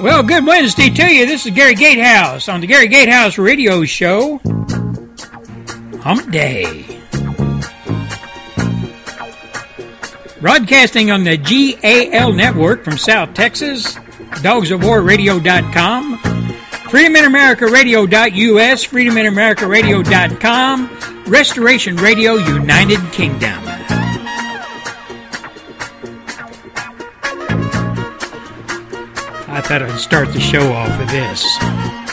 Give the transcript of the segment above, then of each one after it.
Well, good Wednesday to you. This is Gary Gatehouse on the Gary Gatehouse Radio Show. Hump Day. Broadcasting on the GAL network from South Texas, dogsofwarradio.com, freedominamericaradio.us, freedominamericaradio.com, Restoration Radio United Kingdom. I thought I'd start the show off with this.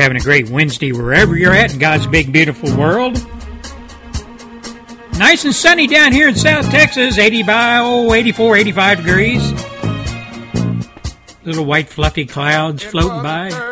Having a great Wednesday wherever you're at in God's big, beautiful world. Nice and sunny down here in South Texas, 80 by, oh, 84, 85 degrees. Little white fluffy clouds floating by.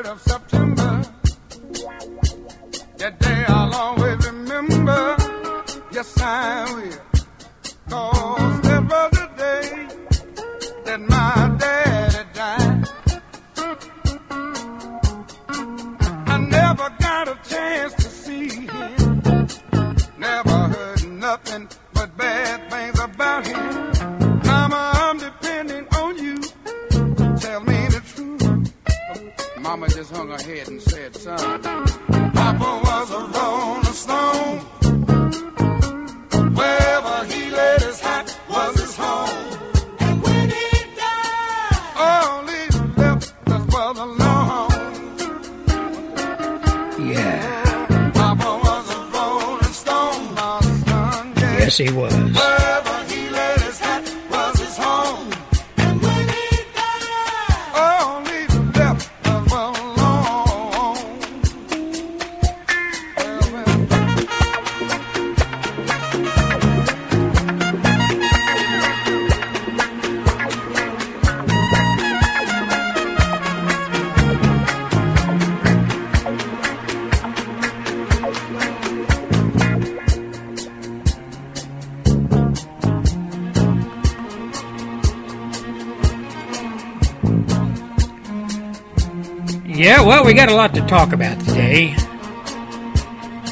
Well, we got a lot to talk about today.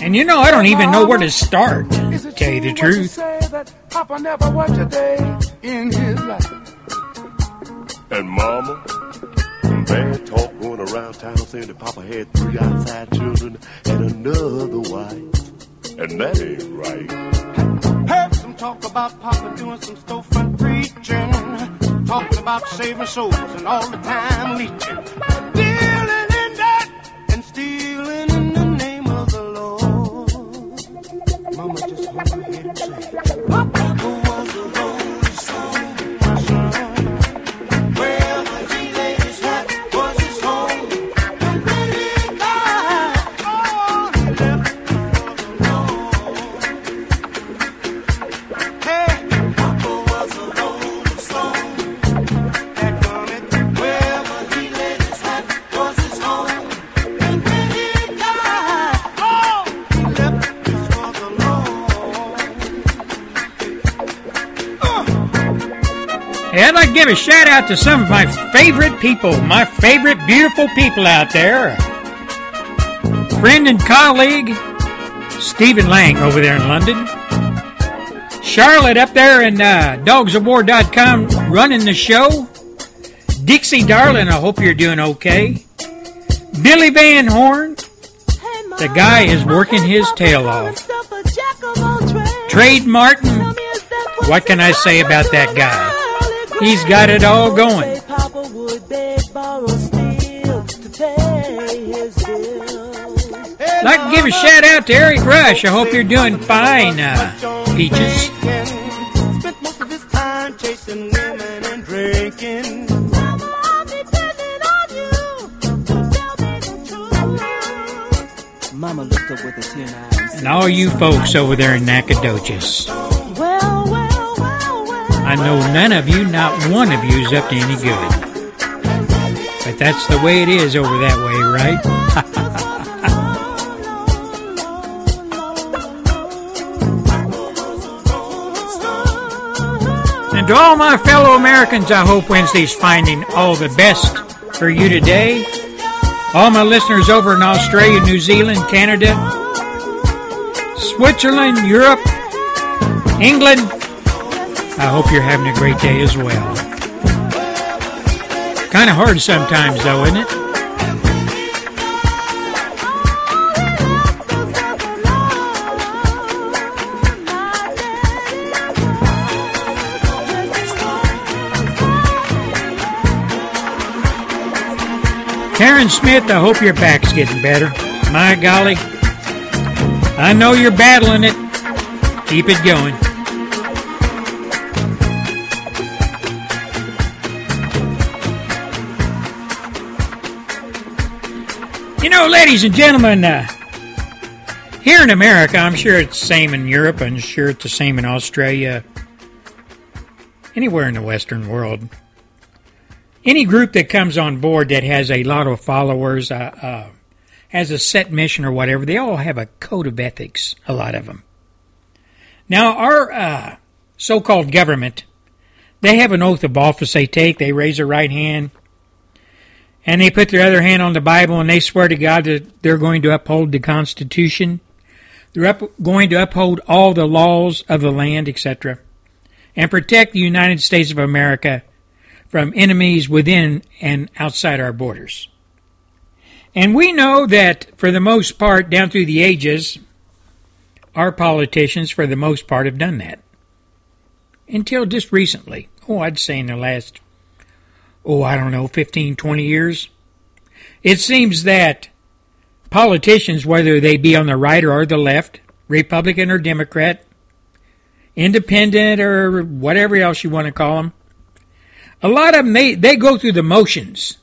And you know, I don't even know where to start, to tell you the truth. Papa never worked a day in his life. And mama, some bad talk going around town saying that Papa had three outside children and another wife. And that ain't right. Heard some talk about Papa doing some storefront preaching, talking about saving souls and all the time leeching, out to some of my favorite people, my favorite beautiful people out there. Friend and colleague, Stephen Lang over there in London. Charlotte up there in uh, dogsofwar.com running the show. Dixie Darling, I hope you're doing okay. Billy Van Horn. The guy is working his tail off. Trade Martin, what can I say about that guy? He's got it all going. like to give a shout out to Eric Rush. I hope you're doing fine, uh, Peaches. Mama looked up with a tear in And all you folks over there in Nacogdoches. Know none of you, not one of you, is up to any good. But that's the way it is over that way, right? and to all my fellow Americans, I hope Wednesday's finding all the best for you today. All my listeners over in Australia, New Zealand, Canada, Switzerland, Europe, England, I hope you're having a great day as well. Kind of hard sometimes, though, isn't it? Karen Smith, I hope your back's getting better. My golly. I know you're battling it. Keep it going. Ladies and gentlemen, uh, here in America, I'm sure it's the same in Europe, I'm sure it's the same in Australia, anywhere in the Western world any group that comes on board that has a lot of followers, uh, uh, has a set mission or whatever, they all have a code of ethics, a lot of them. Now, our uh, so called government, they have an oath of office they take. They raise their right hand and they put their other hand on the Bible and they swear to God that they're going to uphold the Constitution. They're up, going to uphold all the laws of the land, etc., and protect the United States of America from enemies within and outside our borders. And we know that, for the most part, down through the ages, our politicians, for the most part, have done that. Until just recently. Oh, I'd say in the last, oh, I don't know, 15, 20 years. It seems that politicians, whether they be on the right or the left, Republican or Democrat, independent or whatever else you want to call them, a lot of them, they, they go through the motions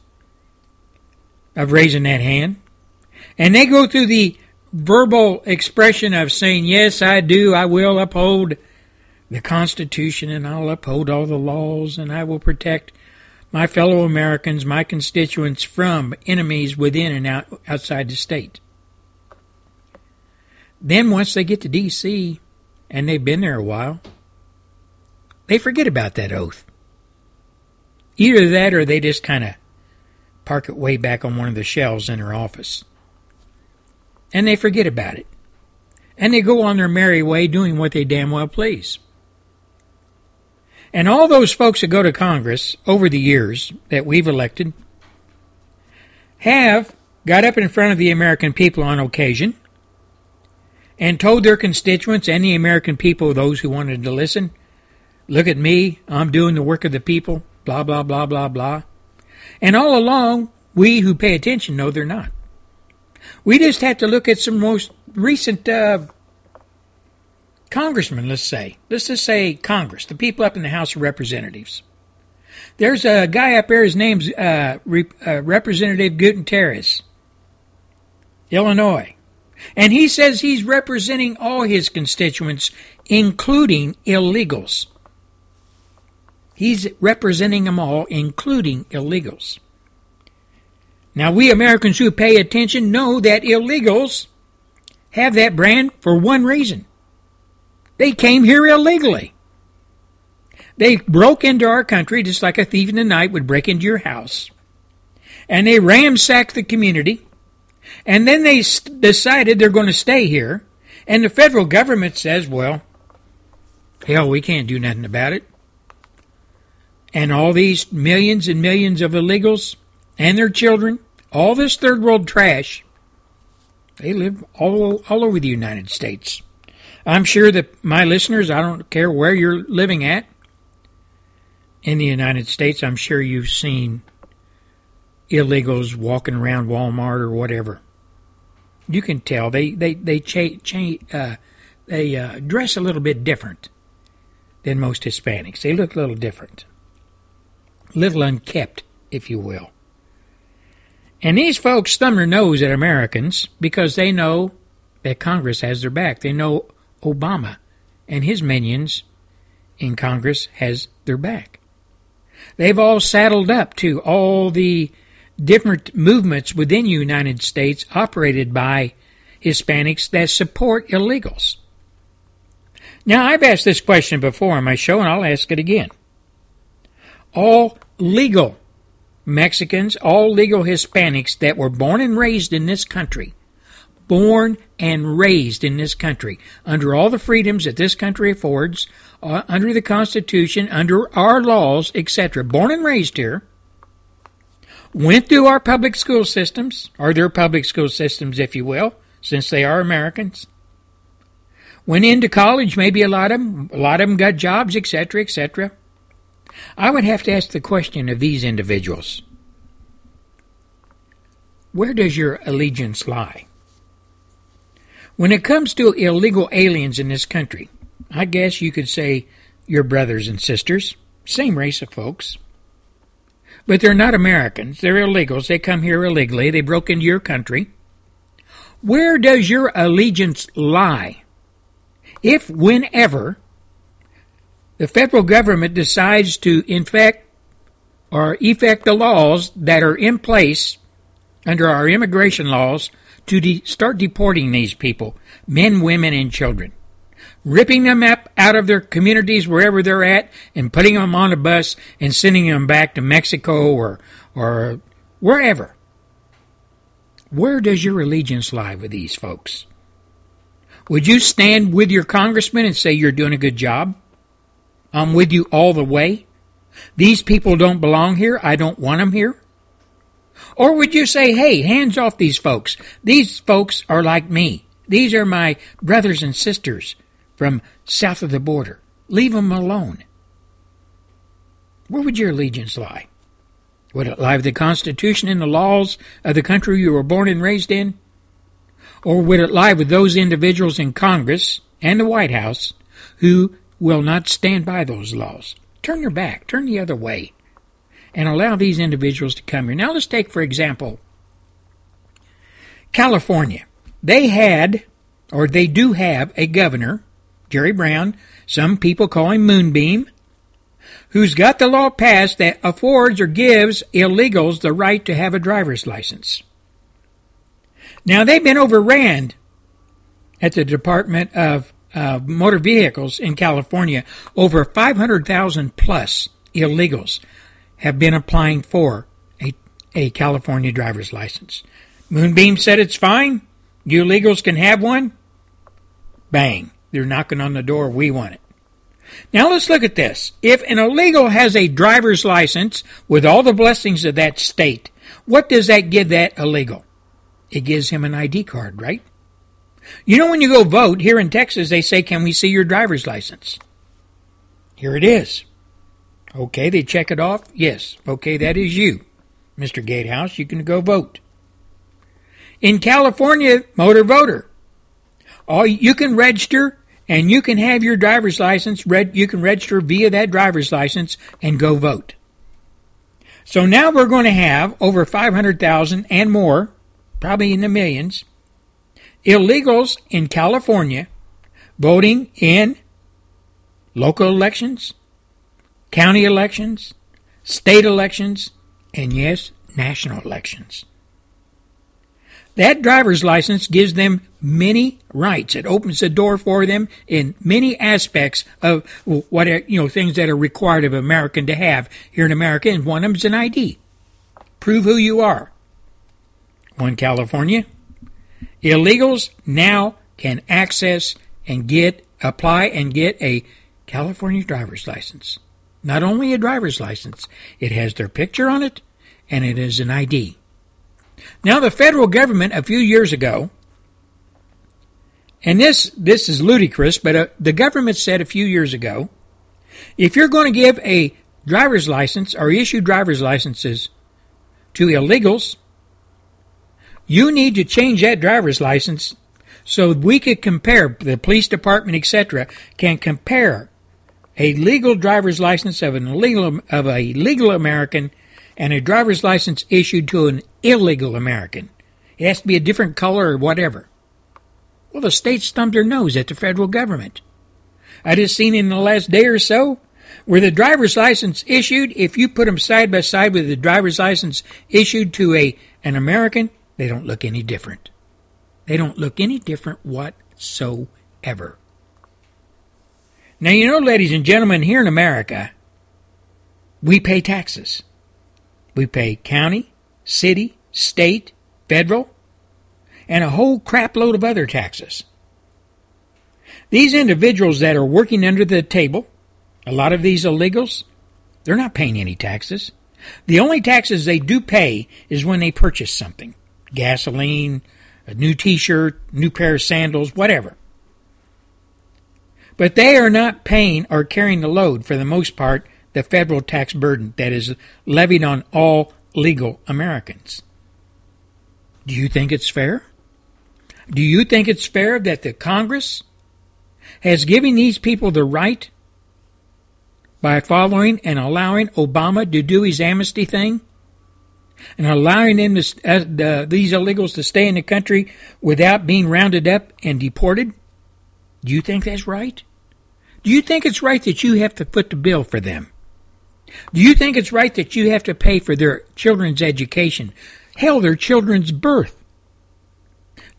of raising that hand. And they go through the verbal expression of saying, yes, I do, I will uphold the Constitution and I'll uphold all the laws and I will protect my fellow Americans, my constituents from enemies within and out, outside the state. Then once they get to D.C. and they've been there a while, they forget about that oath. Either that or they just kind of park it way back on one of the shelves in their office. And they forget about it. And they go on their merry way doing what they damn well please. And all those folks that go to Congress over the years that we've elected have got up in front of the American people on occasion and told their constituents and the American people, those who wanted to listen, look at me, I'm doing the work of the people blah, blah, blah, blah, blah. And all along, we who pay attention know they're not. We just have to look at some most recent uh, congressmen, let's say. Let's just say Congress, the people up in the House of Representatives. There's a guy up there, his name's uh, uh, Representative Illinois. And he says he's representing all his constituents, including illegals. He's representing them all, including illegals. Now, we Americans who pay attention know that illegals have that brand for one reason they came here illegally. They broke into our country just like a thief in the night would break into your house. And they ransacked the community. And then they decided they're going to stay here. And the federal government says, well, hell, we can't do nothing about it and all these millions and millions of illegals and their children, all this third world trash, They live all, all over the United States. I'm sure that my listeners, I don't care where you're living at in the United States, I'm sure you've seen illegals walking around Walmart or whatever. You can tell they they they cha- cha- uh, they uh, dress a little bit different than most Hispanics. They look a little different, little unkept, if you will. And these folks thumb their nose at Americans because they know that Congress has their back. They know Obama and his minions in Congress has their back. They've all saddled up to all the different movements within the United States operated by Hispanics that support illegals. Now, I've asked this question before on my show, and I'll ask it again. All legal Mexicans, all legal Hispanics that were born and raised in this country, born and raised in this country, under all the freedoms that this country affords, uh, under the Constitution, under our laws, etc., born and raised here, went through our public school systems, or their public school systems, if you will, since they are Americans. Went into college, maybe a lot of them, a lot of them got jobs, etc., etc. I would have to ask the question of these individuals where does your allegiance lie? When it comes to illegal aliens in this country, I guess you could say your brothers and sisters, same race of folks. But they're not Americans. They're illegals. They come here illegally. They broke into your country. Where does your allegiance lie? If, whenever, the federal government decides to infect or effect the laws that are in place under our immigration laws to de- start deporting these people, men, women, and children ripping them up out of their communities wherever they're at and putting them on a bus and sending them back to Mexico or or wherever. Where does your allegiance lie with these folks? Would you stand with your congressman and say you're doing a good job? I'm with you all the way. These people don't belong here. I don't want them here. Or would you say, hey, hands off these folks. These folks are like me. These are my brothers and sisters from south of the border. Leave them alone. Where would your allegiance lie? Would it lie with the Constitution and the laws of the country you were born and raised in? Or would it lie with those individuals in Congress and the White House who will not stand by those laws? Turn your back, turn the other way, and allow these individuals to come here. Now, let's take, for example, California. They had, or they do have, a governor Jerry Brown, some people call him Moonbeam, who's got the law passed that affords or gives illegals the right to have a driver's license. Now, they've been overran at the Department of uh, Motor Vehicles in California. Over 500,000 plus illegals have been applying for a, a California driver's license. Moonbeam said it's fine. You illegals can have one. Bang. They're knocking on the door. We want it. Now let's look at this. If an illegal has a driver's license with all the blessings of that state, what does that give that illegal? It gives him an ID card, right? You know, when you go vote here in Texas, they say, Can we see your driver's license? Here it is. Okay, they check it off. Yes. Okay, that is you, Mr. Gatehouse. You can go vote. In California, motor voter. All you can register and you can have your driver's license, you can register via that driver's license and go vote. So now we're going to have over 500,000 and more, probably in the millions, illegals in California voting in local elections, county elections, state elections, and yes, national elections. That driver's license gives them many rights. It opens the door for them in many aspects of what are, you know things that are required of American to have here in America, and one of them is an ID. Prove who you are. One California, illegals now can access and get apply and get a California driver's license. Not only a driver's license, it has their picture on it and it is an ID. Now, the federal government a few years ago and this this is ludicrous, but uh, the government said a few years ago, if you're going to give a driver's license or issue driver's licenses to illegals, you need to change that driver's license so we could compare the police department, etc., can compare a legal driver's license of an illegal of a legal American and a driver's license issued to an illegal American. It has to be a different color or whatever. Well, the states thumbed their nose at the federal government. I just seen in the last day or so where the driver's license issued, if you put them side by side with the driver's license issued to a an American, they don't look any different. They don't look any different whatsoever. Now, you know, ladies and gentlemen, here in America, we pay taxes. We pay county, city, state, federal, and a whole crapload of other taxes. These individuals that are working under the table, a lot of these illegals, they're not paying any taxes. The only taxes they do pay is when they purchase something gasoline, a new t shirt, new pair of sandals, whatever. But they are not paying or carrying the load, for the most part, the federal tax burden that is levied on all legal Americans. Do you think it's fair? Do you think it's fair that the Congress has given these people the right by following and allowing Obama to do his amnesty thing and allowing them to, uh, these illegals to stay in the country without being rounded up and deported? Do you think that's right? Do you think it's right that you have to foot the bill for them? Do you think it's right that you have to pay for their children's education? Hell, their children's birth.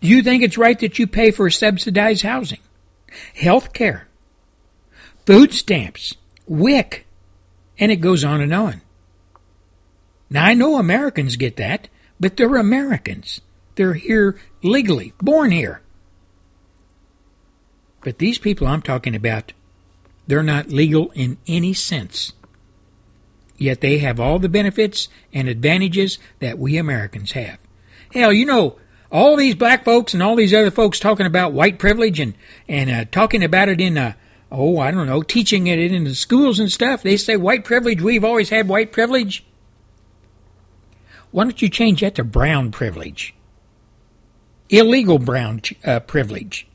Do you think it's right that you pay for subsidized housing, health care, food stamps, WIC, and it goes on and on? Now, I know Americans get that, but they're Americans. They're here legally, born here. But these people I'm talking about, they're not legal in any sense. Yet they have all the benefits and advantages that we Americans have. Hell, you know, all these black folks and all these other folks talking about white privilege and, and uh, talking about it in, uh, oh, I don't know, teaching it in the schools and stuff. They say white privilege, we've always had white privilege. Why don't you change that to brown privilege? Illegal brown uh, privilege.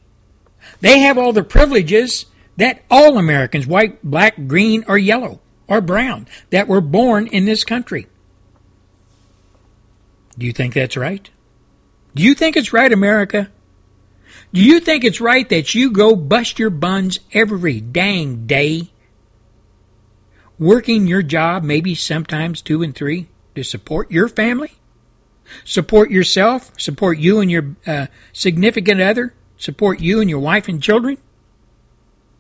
They have all the privileges that all Americans, white, black, green, or yellow, or brown, that were born in this country. Do you think that's right? Do you think it's right, America? Do you think it's right that you go bust your buns every dang day, working your job, maybe sometimes two and three, to support your family? Support yourself, support you and your uh, significant other, support you and your wife and children,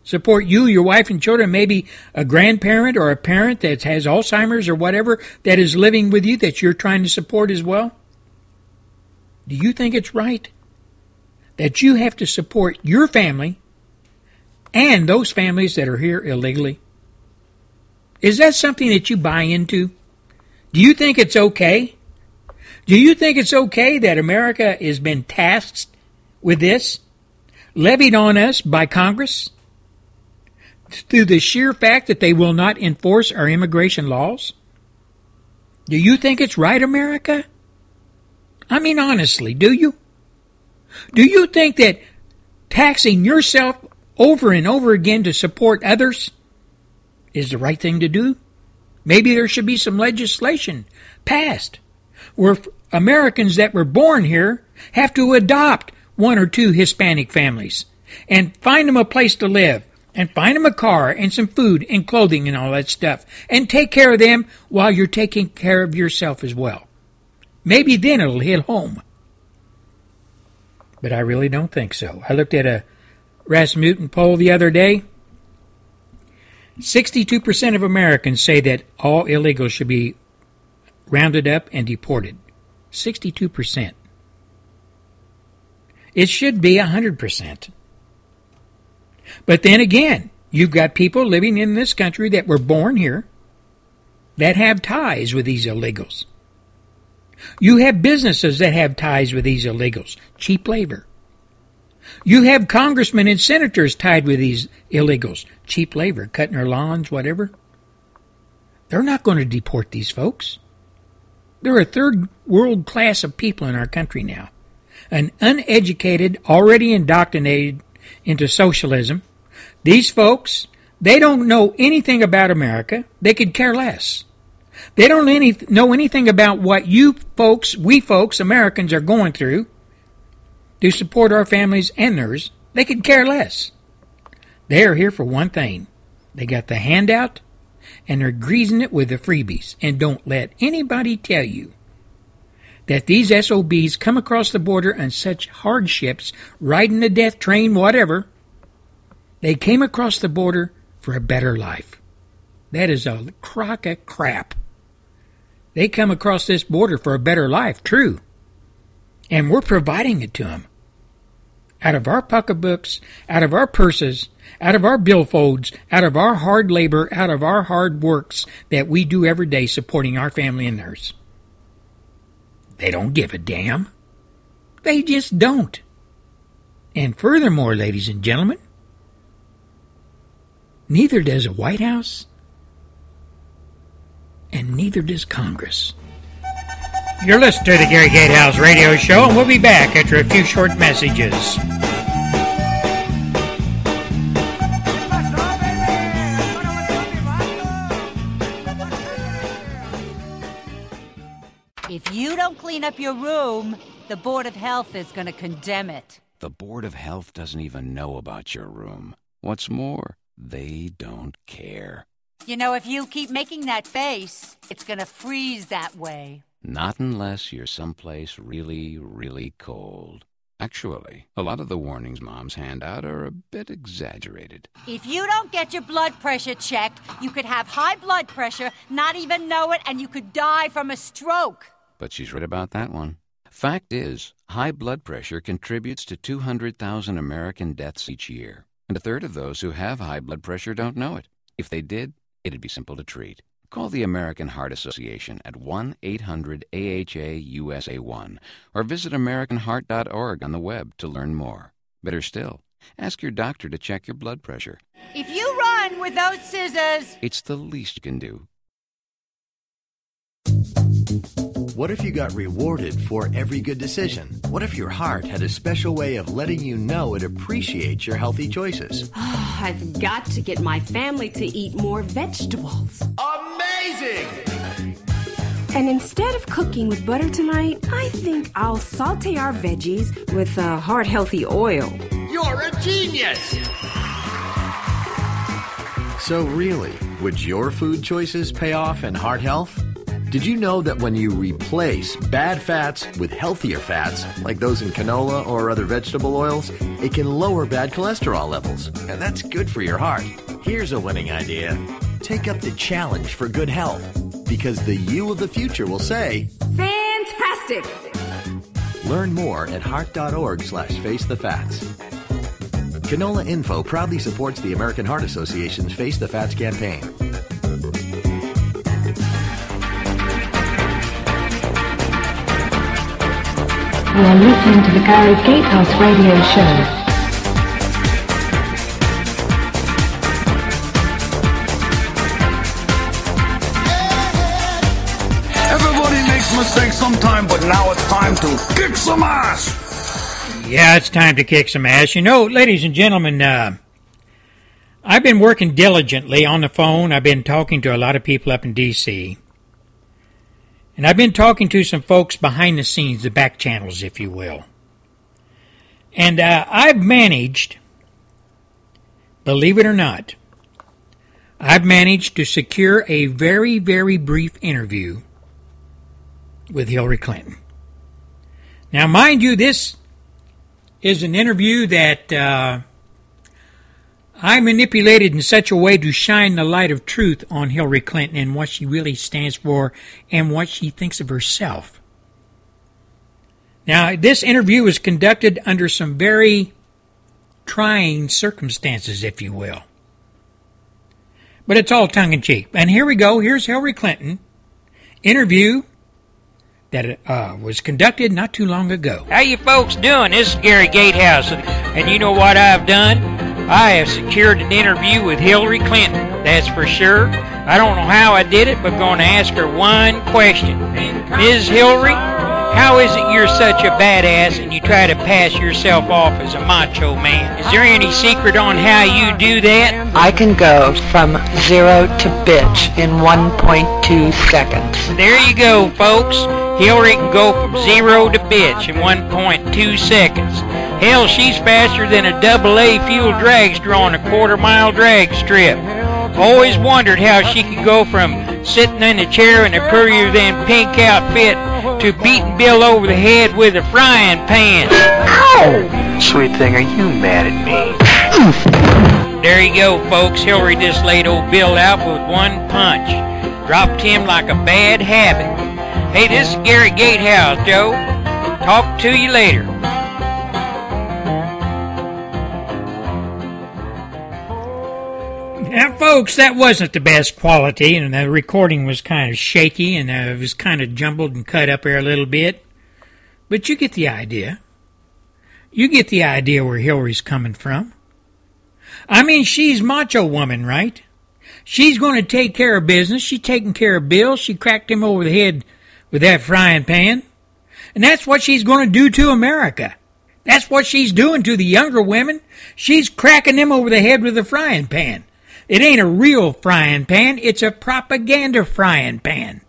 support you, your wife and children, maybe a grandparent or a parent that has Alzheimer's or whatever that is living with you that you're trying to support as well? Do you think it's right that you have to support your family and those families that are here illegally? Is that something that you buy into? Do you think it's okay? Do you think it's okay that America has been tasked with this? Levied on us by Congress through the sheer fact that they will not enforce our immigration laws? Do you think it's right, America? I mean, honestly, do you? Do you think that taxing yourself over and over again to support others is the right thing to do? Maybe there should be some legislation passed where Americans that were born here have to adopt one or two Hispanic families and find them a place to live and find them a car and some food and clothing and all that stuff and take care of them while you're taking care of yourself as well. Maybe then it'll hit home. But I really don't think so. I looked at a Rasmussen poll the other day. 62% of Americans say that all illegals should be rounded up and deported. 62%. It should be 100%. But then again, you've got people living in this country that were born here that have ties with these illegals. You have businesses that have ties with these illegals, cheap labor. You have congressmen and senators tied with these illegals, cheap labor, cutting their lawns, whatever. They're not going to deport these folks. They're a third world class of people in our country now. An uneducated, already indoctrinated into socialism. These folks, they don't know anything about America. They could care less. They don't any, know anything about what you folks, we folks, Americans are going through to support our families and theirs. They could care less. They are here for one thing. They got the handout and they're greasing it with the freebies. And don't let anybody tell you that these SOBs come across the border on such hardships, riding the death train, whatever. They came across the border for a better life. That is a crock of crap. They come across this border for a better life, true. And we're providing it to them. Out of our pocketbooks, out of our purses, out of our billfolds, out of our hard labor, out of our hard works that we do every day supporting our family and theirs. They don't give a damn. They just don't. And furthermore, ladies and gentlemen, neither does the White House, and neither does Congress. You're listening to the Gary Gatehouse Radio Show, and we'll be back after a few short messages. Don't clean up your room, the Board of Health is going to condemn it. The Board of Health doesn't even know about your room. What's more, they don't care. You know, if you keep making that face, it's going to freeze that way. Not unless you're someplace really, really cold. Actually, a lot of the warnings moms hand out are a bit exaggerated. If you don't get your blood pressure checked, you could have high blood pressure, not even know it, and you could die from a stroke. But she's right about that one. Fact is, high blood pressure contributes to 200,000 American deaths each year. And a third of those who have high blood pressure don't know it. If they did, it'd be simple to treat. Call the American Heart Association at 1 800 AHA USA 1 or visit AmericanHeart.org on the web to learn more. Better still, ask your doctor to check your blood pressure. If you run with those scissors, It's the least you can do. What if you got rewarded for every good decision? What if your heart had a special way of letting you know it appreciates your healthy choices? I've got to get my family to eat more vegetables. Amazing! And instead of cooking with butter tonight, I think I'll saute our veggies with uh, a heart healthy oil. You're a genius! So, really, would your food choices pay off in heart health? Did you know that when you replace bad fats with healthier fats, like those in canola or other vegetable oils, it can lower bad cholesterol levels? And that's good for your heart. Here's a winning idea take up the challenge for good health, because the you of the future will say, Fantastic! Learn more at heart.org slash face the fats. Canola Info proudly supports the American Heart Association's Face the Fats campaign. You are listening to the Gary Gatehouse Radio Show. Everybody makes mistakes sometime, but now it's time to kick some ass. Yeah, it's time to kick some ass. You know, ladies and gentlemen, uh, I've been working diligently on the phone. I've been talking to a lot of people up in D.C. And I've been talking to some folks behind the scenes, the back channels, if you will. And uh, I've managed, believe it or not, I've managed to secure a very, very brief interview with Hillary Clinton. Now, mind you, this is an interview that uh, I manipulated in such a way to shine the light of truth on Hillary Clinton and what she really stands for and what she thinks of herself. Now, this interview was conducted under some very trying circumstances, if you will. But it's all tongue in cheek. And here we go. Here's Hillary Clinton interview that uh, was conducted not too long ago. How you folks doing? This is Gary Gatehouse, and you know what I've done? I have secured an interview with Hillary Clinton. That's for sure. I don't know how I did it, but I'm going to ask her one question. Ms. Hillary, how is it you're such a badass and you try to pass yourself off as a macho man? Is there any secret on how you do that? I can go from zero to bitch in 1.2 seconds. There you go, folks. Hillary can go from zero to bitch in 1.2 seconds. Hell, she's faster than a double A fuel dragster on a quarter mile drag strip. Always wondered how she could go from sitting in a chair in a prettier than pink outfit to beating Bill over the head with a frying pan. Ow! Sweet thing, are you mad at me? There you go, folks. Hillary just laid old Bill out with one punch. Dropped him like a bad habit. Hey, this is Gary Gatehouse, Joe. Talk to you later. Now, folks, that wasn't the best quality, and the recording was kind of shaky, and uh, it was kind of jumbled and cut up there a little bit. But you get the idea. You get the idea where Hillary's coming from. I mean, she's macho woman, right? She's going to take care of business. She's taking care of Bill. She cracked him over the head with that frying pan. And that's what she's going to do to America. That's what she's doing to the younger women. She's cracking them over the head with a frying pan. It ain't a real frying pan, it's a propaganda frying pan.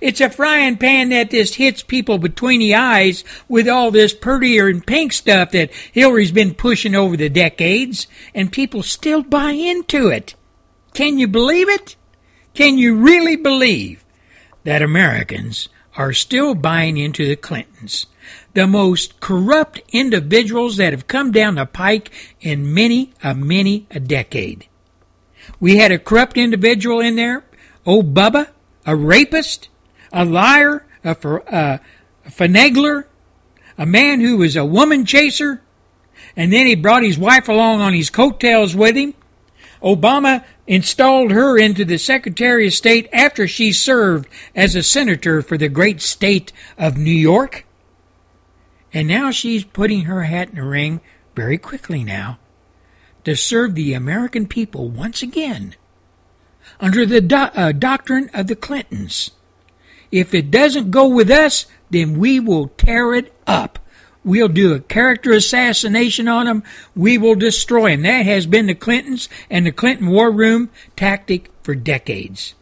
It's a frying pan that just hits people between the eyes with all this prettier and pink stuff that Hillary's been pushing over the decades, and people still buy into it. Can you believe it? Can you really believe that Americans are still buying into the Clintons? The most corrupt individuals that have come down the pike in many a many a decade. We had a corrupt individual in there, old Bubba, a rapist, a liar, a, a, uh, a finagler, a man who was a woman chaser, and then he brought his wife along on his coattails with him. Obama installed her into the Secretary of State after she served as a senator for the great state of New York. And now she's putting her hat in the ring very quickly now to serve the American people once again under the do- uh, doctrine of the Clintons. If it doesn't go with us, then we will tear it up. We'll do a character assassination on them. We will destroy them. That has been the Clintons and the Clinton War Room tactic for decades.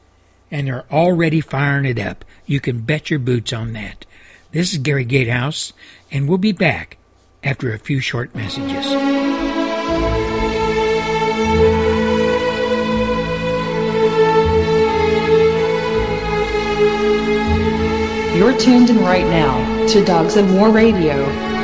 And they're already firing it up. You can bet your boots on that. This is Gary Gatehouse, and we'll be back after a few short messages. You're tuned in right now to Dogs of War Radio.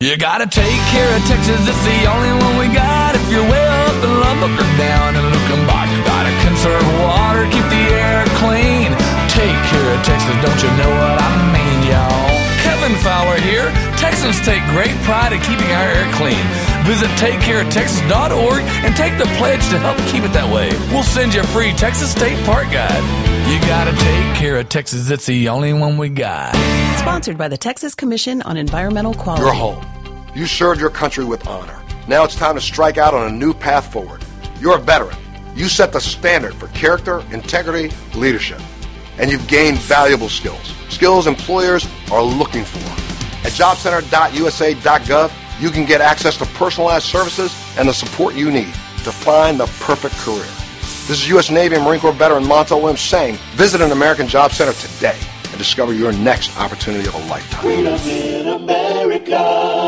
You gotta take care of Texas, it's the only one we got. If you're way up in Lubbock or down in Luckenbach, gotta conserve water, keep the air clean. Take care of Texas, don't you know what I mean, y'all? Kevin Fowler here. Texans take great pride in keeping our air clean. Visit takecareoftexas.org and take the pledge to help keep it that way. We'll send you a free Texas State Park Guide. You gotta take care of Texas, it's the only one we got. Sponsored by the Texas Commission on Environmental Quality. You're home. You served your country with honor. Now it's time to strike out on a new path forward. You're a veteran. You set the standard for character, integrity, leadership. And you've gained valuable skills. Skills employers are looking for. At jobcenter.usa.gov, you can get access to personalized services and the support you need to find the perfect career. This is U.S. Navy and Marine Corps veteran Montel Williams saying, visit an American Job Center today and discover your next opportunity of a lifetime. Freedom in America.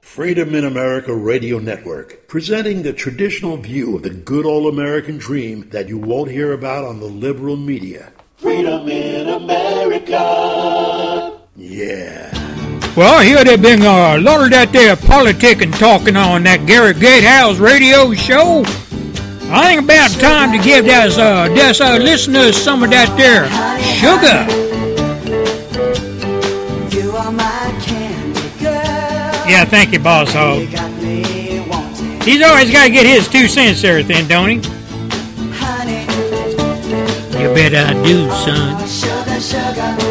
Freedom in America Radio Network, presenting the traditional view of the good old American dream that you won't hear about on the liberal media. Freedom in America. Yeah. Well, here they've been uh, a lot of that there politic and talking on that Garrett Gatehouse radio show. I think about time to give those, uh, those uh, listeners some of that there sugar. Yeah, thank you, Boss Hog. He's always got to get his two cents there, then, don't he? You bet I do, son.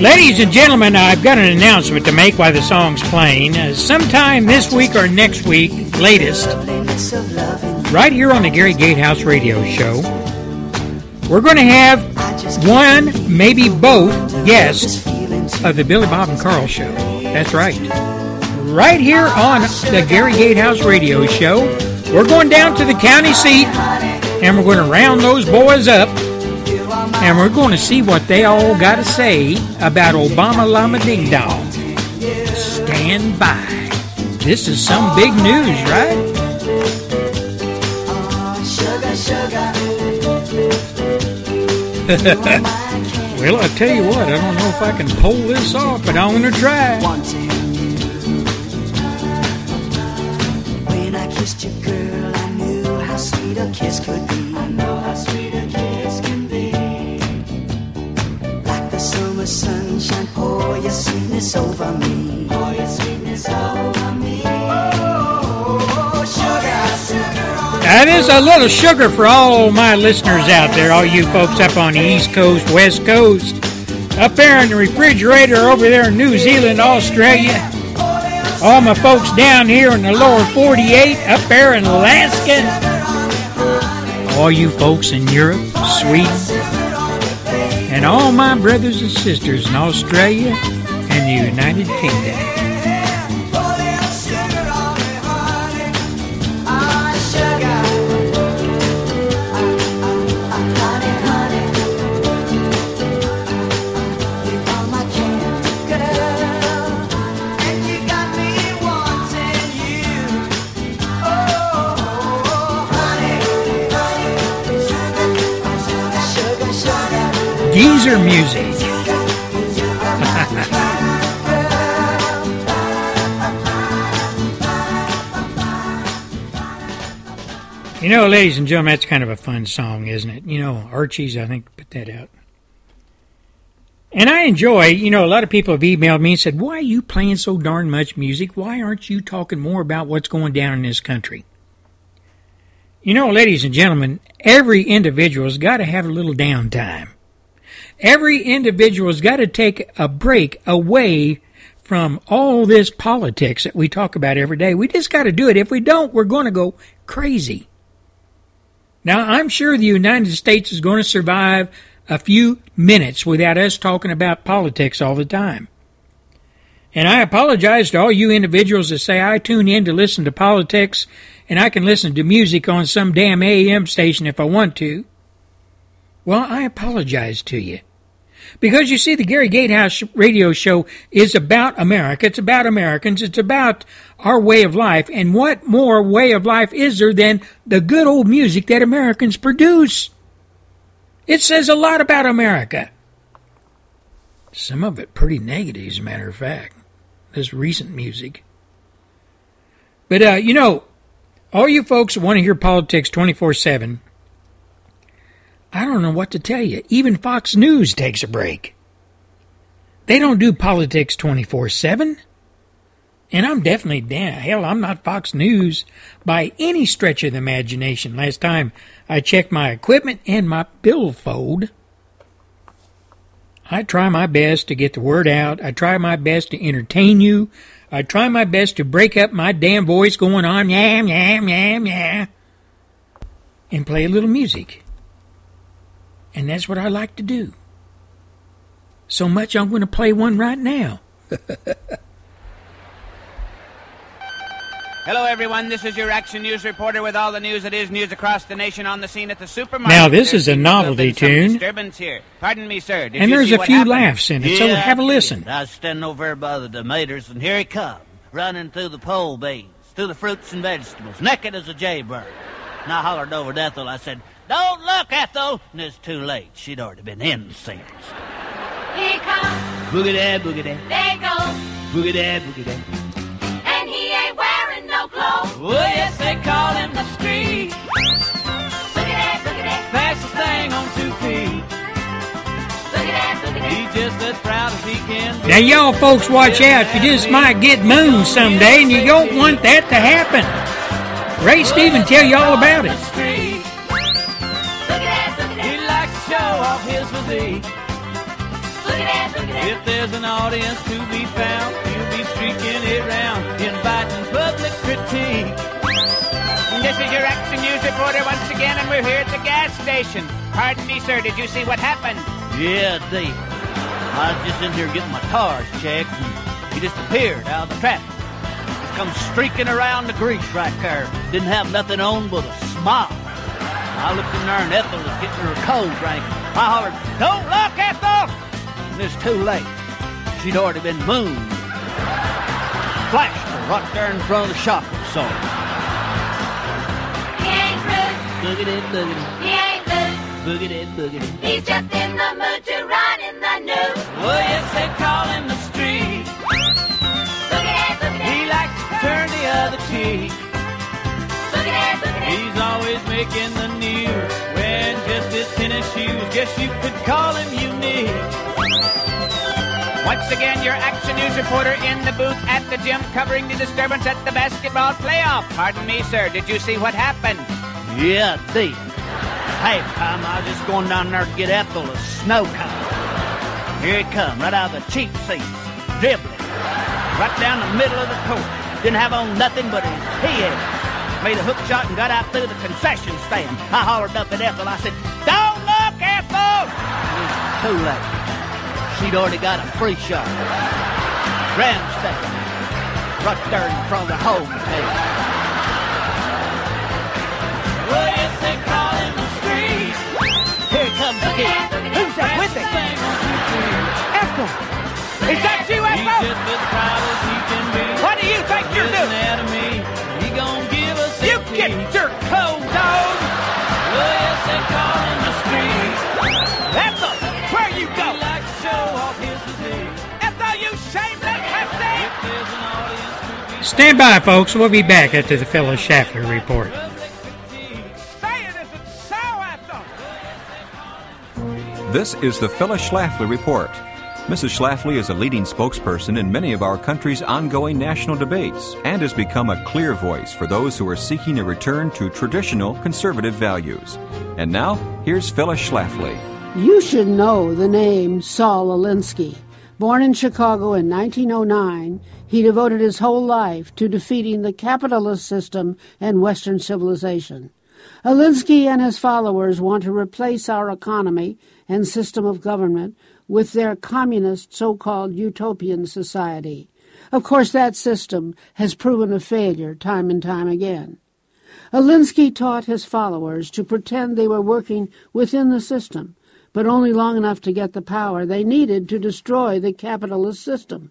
Ladies and gentlemen, I've got an announcement to make while the song's playing. Uh, sometime this week or next week, latest, right here on the Gary Gatehouse Radio Show, we're going to have one, maybe both, guests of the Billy Bob and Carl Show. That's right. Right here on the Gary Gatehouse Radio Show, we're going down to the county seat and we're going to round those boys up and we're going to see what they all got to say about Obama Lama Ding Dong. Stand by. This is some big news, right? Well, I tell you what, I don't know if I can pull this off, but I'm going to try. when I kissed you, girl, I knew how sweet a kiss could be. Sunshine, pour your sweetness over me. Pour your sweetness over me. Oh. That is a little sugar for all my listeners out there, all you folks up on the East Coast, West Coast, up there in the refrigerator over there in New Zealand, Australia. All my folks down here in the lower 48, up there in Alaska. All you folks in Europe, Sweden, and all my brothers and sisters in Australia and the United Kingdom. Geezer music. you know, ladies and gentlemen, that's kind of a fun song, isn't it? You know, Archies, I think, put that out. And I enjoy, you know, a lot of people have emailed me and said, Why are you playing so darn much music? Why aren't you talking more about what's going down in this country? You know, ladies and gentlemen, every individual's got to have a little downtime. Every individual's got to take a break away from all this politics that we talk about every day. We just got to do it. If we don't, we're going to go crazy. Now, I'm sure the United States is going to survive a few minutes without us talking about politics all the time. And I apologize to all you individuals that say I tune in to listen to politics and I can listen to music on some damn AM station if I want to. Well, I apologize to you. Because you see, the Gary Gatehouse radio show is about America. It's about Americans. It's about our way of life. And what more way of life is there than the good old music that Americans produce? It says a lot about America. Some of it pretty negative, as a matter of fact. This recent music. But, uh, you know, all you folks want to hear politics 24 7, I don't know what to tell you. Even Fox News takes a break. They don't do politics 24 7. And I'm definitely, damn, hell, I'm not Fox News by any stretch of the imagination. Last time I checked my equipment and my billfold, I try my best to get the word out. I try my best to entertain you. I try my best to break up my damn voice going on, yam, yam, yam, yam, and play a little music. And that's what I like to do. So much I'm going to play one right now. Hello, everyone. This is your Action News reporter with all the news that is news across the nation on the scene at the supermarket. Now, this is a There seems to have novelty tune. Disturbance here. Pardon me, sir. Did And there's a few happened? laughs in it, so Yeah, have a listen. I was standing over there by the tomatoes, and here he come, running through the pole beans, through the fruits and vegetables, naked as a jaybird. And I hollered over to Ethel. I said, "Don't look, Ethel!" And it's too late. She'd already been in the scenes. Here comes, Boogie da, boogie da, there goes, boogie da, boogie da. and he ain't wearing no clothes. Oh, yes, they call him the street. Look at that, look Fastest thing on two feet. look at that, look. He's just as proud as he can Now, y'all folks, watch out. You just might get mooned someday, and you don't want that to happen. Ray Stephen tell you all about it. His physique. If there's an audience to be found, he'll be streaking it round, inviting public critique. This is your Action News reporter once again, and we're here at the gas station. Pardon me, sir, did you see what happened? Yeah, Dave. I was just in here getting my tires checked, and he just appeared out of the traffic. Just come streaking around the grease right there. Didn't have nothing on but a smile. I looked in there, and Ethel was getting her cold drink. I hollered, "Don't look, Ethel!" And it's too late. She'd already been mooned. Flashed her right there in front of the shop absorber. He ain't rude, Boogity, boogity, he ain't loose. boogity, boogity. He's just in the mood to run in the news. Well, yes, they call him the street. Boogity, boogity, He likes to turn the other cheek. boogity, boogity. He's always making the shoes. Guess you could call him unique. Once again, your Action News reporter in the booth at the gym covering the disturbance at the basketball playoff. Pardon me, sir, did you see what happened? Yeah, did. Hey, time I was just going down there to get Ethel a snow cone. Here he come, right out of the cheap seats, dribbling, right down the middle of the court. Didn't have on nothing but his head. Made a hook shot and got out through the concession stand. I hollered up at Ethel. I said, "Don't look, Ethel!" It was too late. She'd already got a free shot. Grandstand, right there in front of the home page. Well, yes, they call him the street. Here he comes again. Who's that with him? Ethel! Is that you, Ethel? He's just as proud as he can be. What do you think you're doing? Stand by, folks. We'll be back after the Phyllis Schlafly report. Say it isn't so, Ethel! This is the Phyllis Schlafly Report. Mrs. Schlafly is a leading spokesperson in many of our country's ongoing national debates and has become a clear voice for those who are seeking a return to traditional conservative values. And now, here's Phyllis Schlafly. You should know the name Saul Alinsky. Born in Chicago in 1909, he devoted his whole life to defeating the capitalist system and Western civilization. Alinsky and his followers want to replace our economy and system of government with their communist so called utopian society. Of course, that system has proven a failure time and time again. Alinsky taught his followers to pretend they were working within the system, but only long enough to get the power they needed to destroy the capitalist system.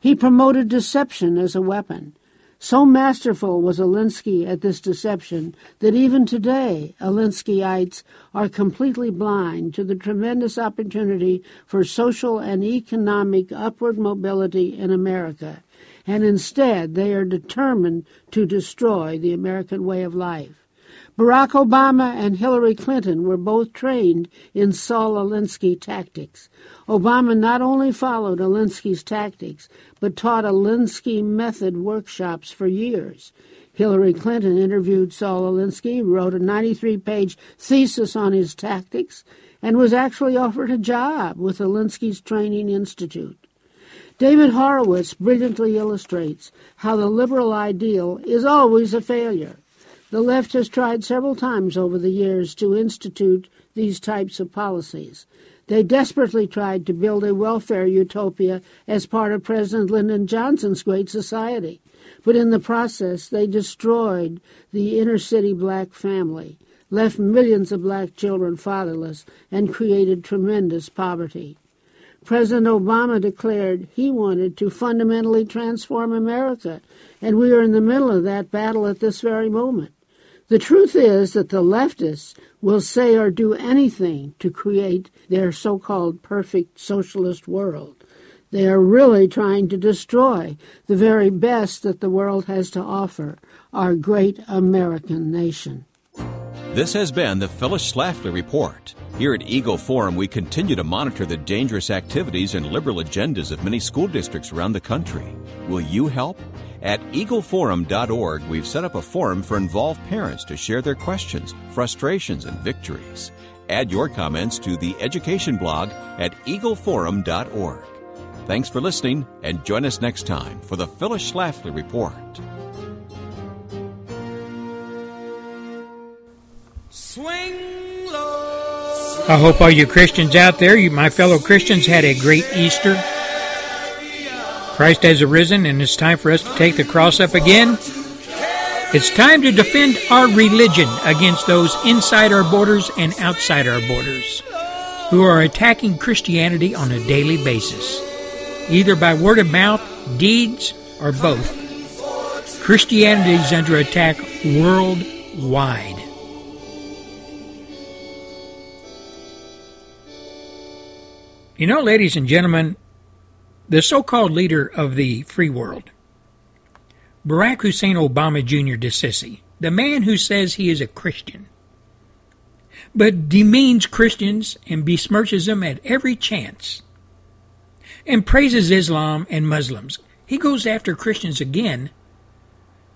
He promoted deception as a weapon. So masterful was Alinsky at this deception that even today Alinskyites are completely blind to the tremendous opportunity for social and economic upward mobility in America, and instead they are determined to destroy the American way of life. Barack Obama and Hillary Clinton were both trained in Saul Alinsky tactics. Obama not only followed Alinsky's tactics, but taught Alinsky method workshops for years. Hillary Clinton interviewed Saul Alinsky, wrote a 93 page thesis on his tactics, and was actually offered a job with Alinsky's Training Institute. David Horowitz brilliantly illustrates how the liberal ideal is always a failure. The left has tried several times over the years to institute these types of policies. They desperately tried to build a welfare utopia as part of President Lyndon Johnson's Great Society, but in the process they destroyed the inner city black family, left millions of black children fatherless, and created tremendous poverty. President Obama declared he wanted to fundamentally transform America, and we are in the middle of that battle at this very moment. The truth is that the leftists will say or do anything to create their so called perfect socialist world. They are really trying to destroy the very best that the world has to offer, our great American nation. This has been the Phyllis Schlafly Report. Here at Eagle Forum, we continue to monitor the dangerous activities and liberal agendas of many school districts around the country. Will you help? At eagleforum.org, we've set up a forum for involved parents to share their questions, frustrations, and victories. Add your comments to the education blog at eagleforum.org. Thanks for listening, and join us next time for the Phyllis Schlafly Report. Swing. I hope all you Christians out there, you, my fellow Christians, had a great Easter. Christ has arisen, and it's time for us to take the cross up again. It's time to defend our religion against those inside our borders and outside our borders who are attacking Christianity on a daily basis, either by word of mouth, deeds, or both. Christianity is under attack worldwide. You know, ladies and gentlemen, the so called leader of the free world, Barack Hussein Obama Jr. de Sisi, the man who says he is a Christian, but demeans Christians and besmirches them at every chance, and praises Islam and Muslims. He goes after Christians again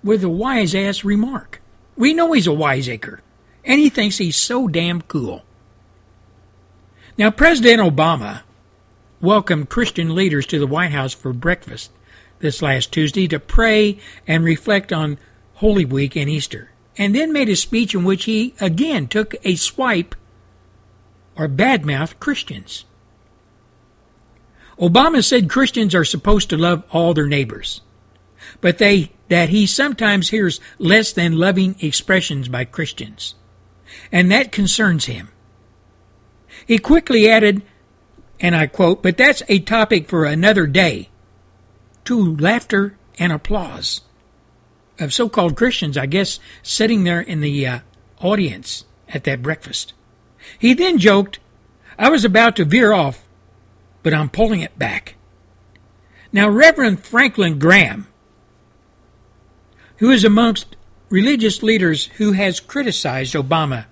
with a wise ass remark. We know he's a wiseacre, and he thinks he's so damn cool. Now, President Obama welcomed Christian leaders to the White House for breakfast this last Tuesday to pray and reflect on Holy Week and Easter, and then made a speech in which he again took a swipe or badmouthed Christians. Obama said Christians are supposed to love all their neighbors, but they that he sometimes hears less than loving expressions by Christians, and that concerns him. He quickly added and I quote, but that's a topic for another day. To laughter and applause of so called Christians, I guess, sitting there in the uh, audience at that breakfast. He then joked, I was about to veer off, but I'm pulling it back. Now, Reverend Franklin Graham, who is amongst religious leaders who has criticized Obama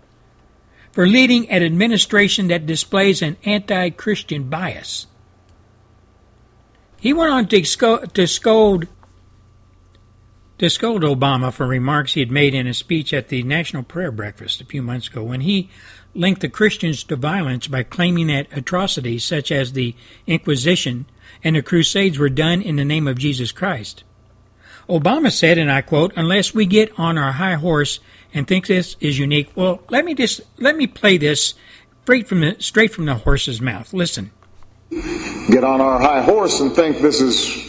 for leading an administration that displays an anti Christian bias. He went on to, scold, to scold to scold Obama for remarks he had made in a speech at the National Prayer Breakfast a few months ago when he linked the Christians to violence by claiming that atrocities such as the Inquisition and the Crusades were done in the name of Jesus Christ. Obama said, and I quote, unless we get on our high horse and think this is unique. Well, let me just let me play this straight from the straight from the horse's mouth. Listen. Get on our high horse and think this is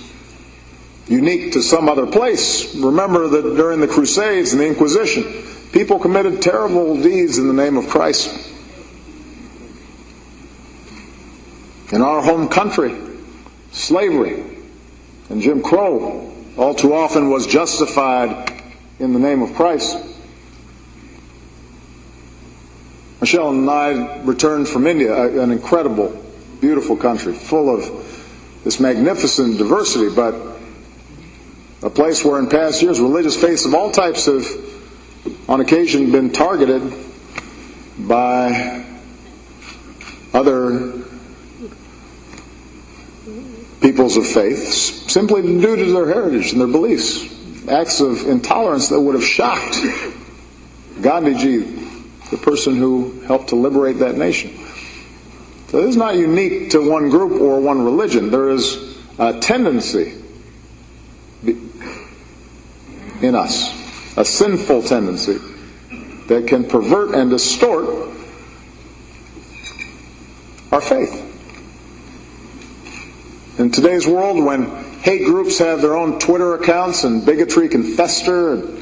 unique to some other place. Remember that during the Crusades and the Inquisition, people committed terrible deeds in the name of Christ. In our home country, slavery and Jim Crow all too often was justified in the name of Christ. Michelle and I returned from India, an incredible, beautiful country, full of this magnificent diversity, but a place where in past years religious faiths of all types have, on occasion, been targeted by other peoples of faith simply due to their heritage and their beliefs. Acts of intolerance that would have shocked Gandhiji, the person who helped to liberate that nation. So this is not unique to one group or one religion. There is a tendency in us, a sinful tendency that can pervert and distort our faith. In today's world, when hate groups have their own Twitter accounts and bigotry can fester and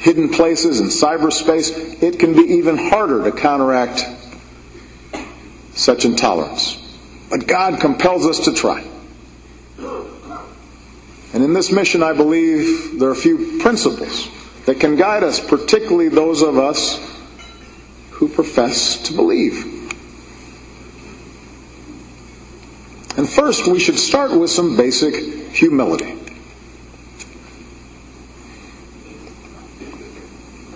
hidden places in cyberspace, it can be even harder to counteract such intolerance. But God compels us to try. And in this mission, I believe there are a few principles that can guide us, particularly those of us who profess to believe. And first, we should start with some basic humility.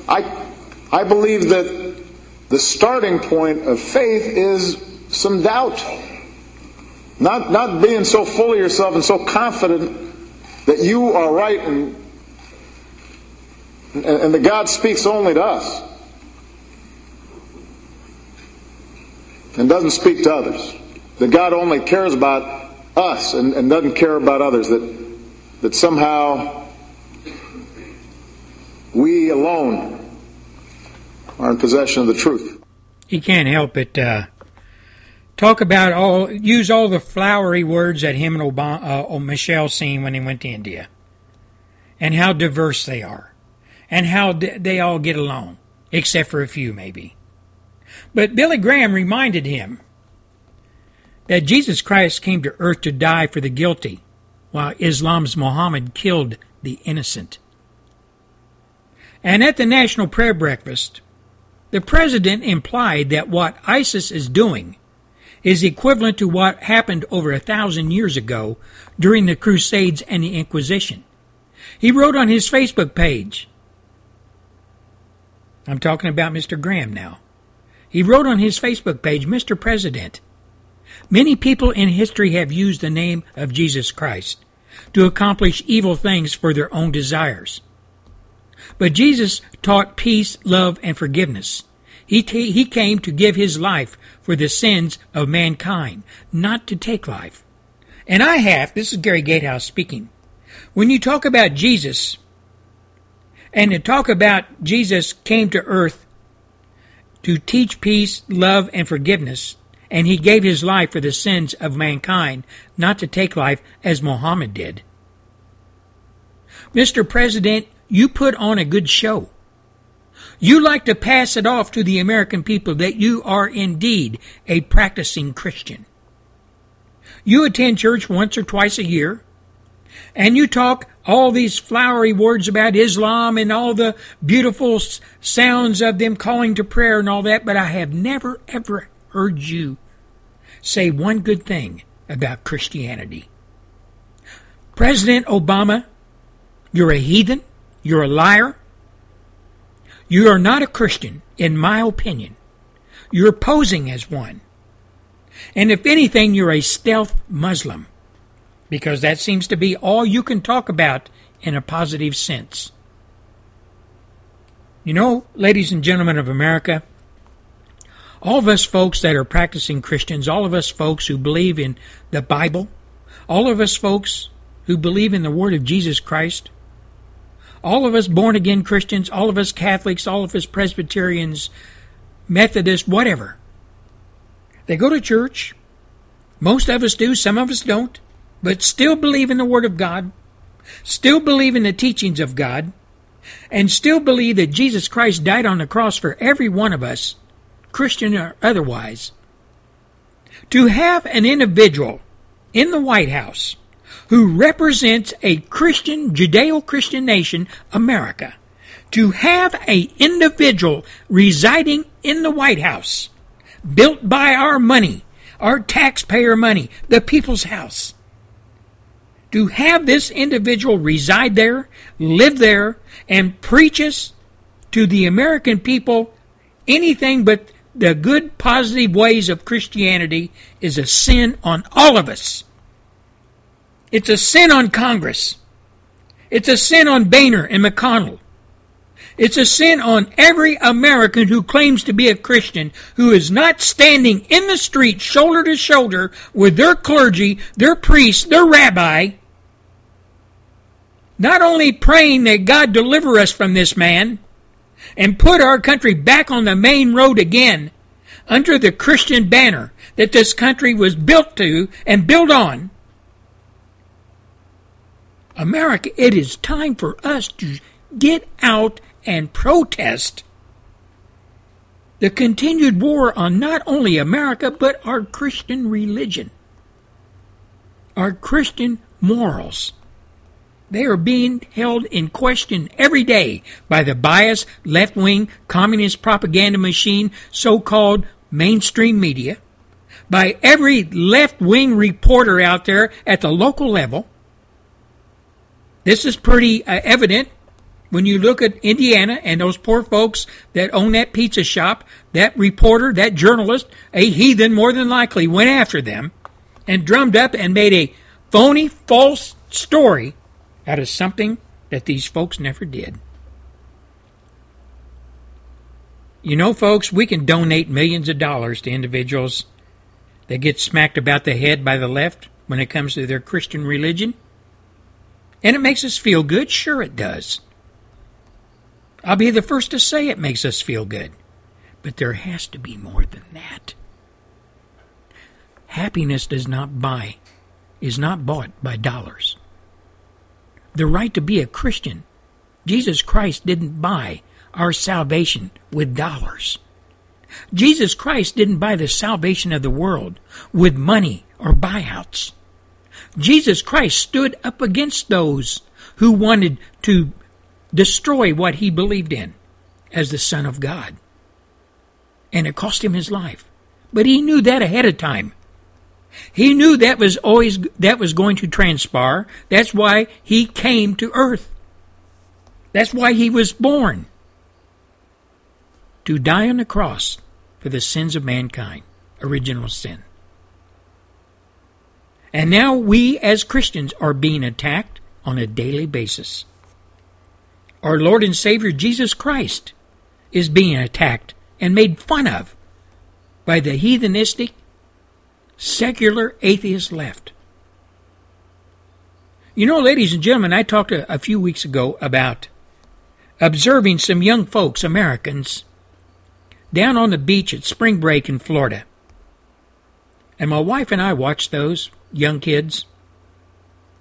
I, I believe that the starting point of faith is some doubt. Not, not being so full of yourself and so confident that you are right and, and, and that God speaks only to us and doesn't speak to others. That God only cares about us and, and doesn't care about others. That, that somehow we alone are in possession of the truth. He can't help it. Uh, talk about all, use all the flowery words that him and Obama, uh, Michelle seen when they went to India, and how diverse they are, and how d- they all get along, except for a few maybe. But Billy Graham reminded him that Jesus Christ came to earth to die for the guilty, while Islam's Muhammad killed the innocent. And at the National Prayer Breakfast, the president implied that what ISIS is doing is equivalent to what happened over a thousand years ago during the Crusades and the Inquisition. He wrote on his Facebook page, I'm talking about Mr. Graham now. He wrote on his Facebook page, Mr. President, many people in history have used the name of Jesus Christ to accomplish evil things for their own desires. But Jesus taught peace, love, and forgiveness. He, t- he came to give his life for the sins of mankind, not to take life. And I have, this is Gary Gatehouse speaking, when you talk about Jesus, and to talk about Jesus came to earth to teach peace, love, and forgiveness, and he gave his life for the sins of mankind, not to take life as Muhammad did. Mr. President, you put on a good show. You like to pass it off to the American people that you are indeed a practicing Christian. You attend church once or twice a year, and you talk all these flowery words about Islam and all the beautiful sounds of them calling to prayer and all that, but I have never ever heard you say one good thing about Christianity. President Obama, you're a heathen. You're a liar. You are not a Christian, in my opinion. You're posing as one. And if anything, you're a stealth Muslim, because that seems to be all you can talk about in a positive sense. You know, ladies and gentlemen of America, all of us folks that are practicing Christians, all of us folks who believe in the Bible, all of us folks who believe in the Word of Jesus Christ, all of us born again Christians, all of us Catholics, all of us Presbyterians, Methodists, whatever. They go to church. Most of us do, some of us don't, but still believe in the Word of God, still believe in the teachings of God, and still believe that Jesus Christ died on the cross for every one of us, Christian or otherwise. To have an individual in the White House who represents a Christian, Judeo-Christian nation, America, to have a individual residing in the White House, built by our money, our taxpayer money, the people's house, to have this individual reside there, live there, and preaches to the American people anything but the good, positive ways of Christianity is a sin on all of us. It's a sin on Congress. It's a sin on Boehner and McConnell. It's a sin on every American who claims to be a Christian who is not standing in the street shoulder to shoulder with their clergy, their priest, their rabbi, not only praying that God deliver us from this man and put our country back on the main road again under the Christian banner that this country was built to and built on, America, it is time for us to get out and protest the continued war on not only America, but our Christian religion, our Christian morals. They are being held in question every day by the biased left wing communist propaganda machine, so called mainstream media, by every left wing reporter out there at the local level, this is pretty uh, evident when you look at Indiana and those poor folks that own that pizza shop, that reporter, that journalist, a heathen more than likely went after them and drummed up and made a phony, false story out of something that these folks never did. You know, folks, we can donate millions of dollars to individuals that get smacked about the head by the left when it comes to their Christian religion. And it makes us feel good. Sure, it does. I'll be the first to say it makes us feel good. But there has to be more than that. Happiness does not buy, is not bought by dollars. The right to be a Christian, Jesus Christ didn't buy our salvation with dollars. Jesus Christ didn't buy the salvation of the world with money or buyouts. Jesus Christ stood up against those who wanted to destroy what he believed in as the Son of God. And it cost him his life. But he knew that ahead of time. He knew that was always that was going to transpire. That's why he came to earth. That's why he was born. To die on the cross for the sins of mankind, original sin. And now we as Christians are being attacked on a daily basis. Our Lord and Savior Jesus Christ is being attacked and made fun of by the heathenistic, secular atheist left. You know, ladies and gentlemen, I talked a, a few weeks ago about observing some young folks, Americans, down on the beach at spring break in Florida. And my wife and I watched those young kids.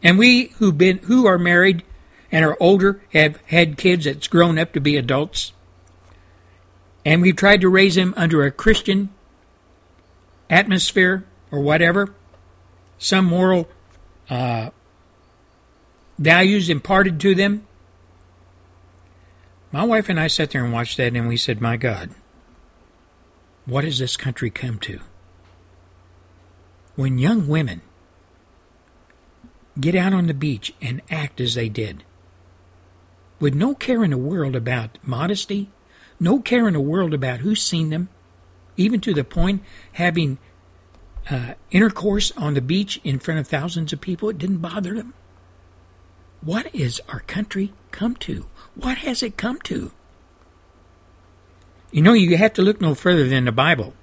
And we who been who are married and are older have had kids that's grown up to be adults. And we've tried to raise them under a Christian atmosphere or whatever, some moral uh, values imparted to them. My wife and I sat there and watched that, and we said, My God, what has this country come to? When young women get out on the beach and act as they did, with no care in the world about modesty, no care in the world about who's seen them, even to the point having uh, intercourse on the beach in front of thousands of people, it didn't bother them. What is our country come to? What has it come to? You know, you have to look no further than the Bible.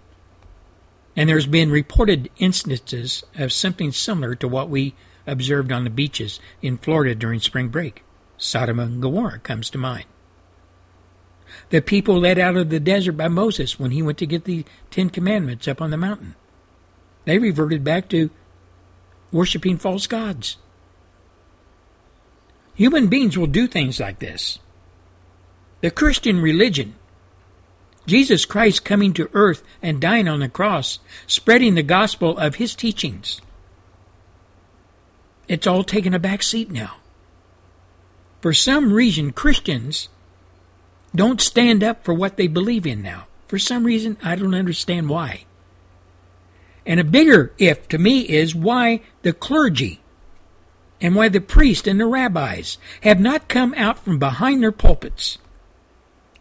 And there's been reported instances of something similar to what we observed on the beaches in Florida during spring break. Sodom and Gomorrah comes to mind. The people led out of the desert by Moses when he went to get the Ten Commandments up on the mountain. They reverted back to worshiping false gods. Human beings will do things like this. The Christian religion, Jesus Christ coming to earth and dying on the cross, spreading the gospel of his teachings. It's all taken a back seat now. For some reason, Christians don't stand up for what they believe in now. For some reason, I don't understand why. And a bigger if to me is why the clergy and why the priests and the rabbis have not come out from behind their pulpits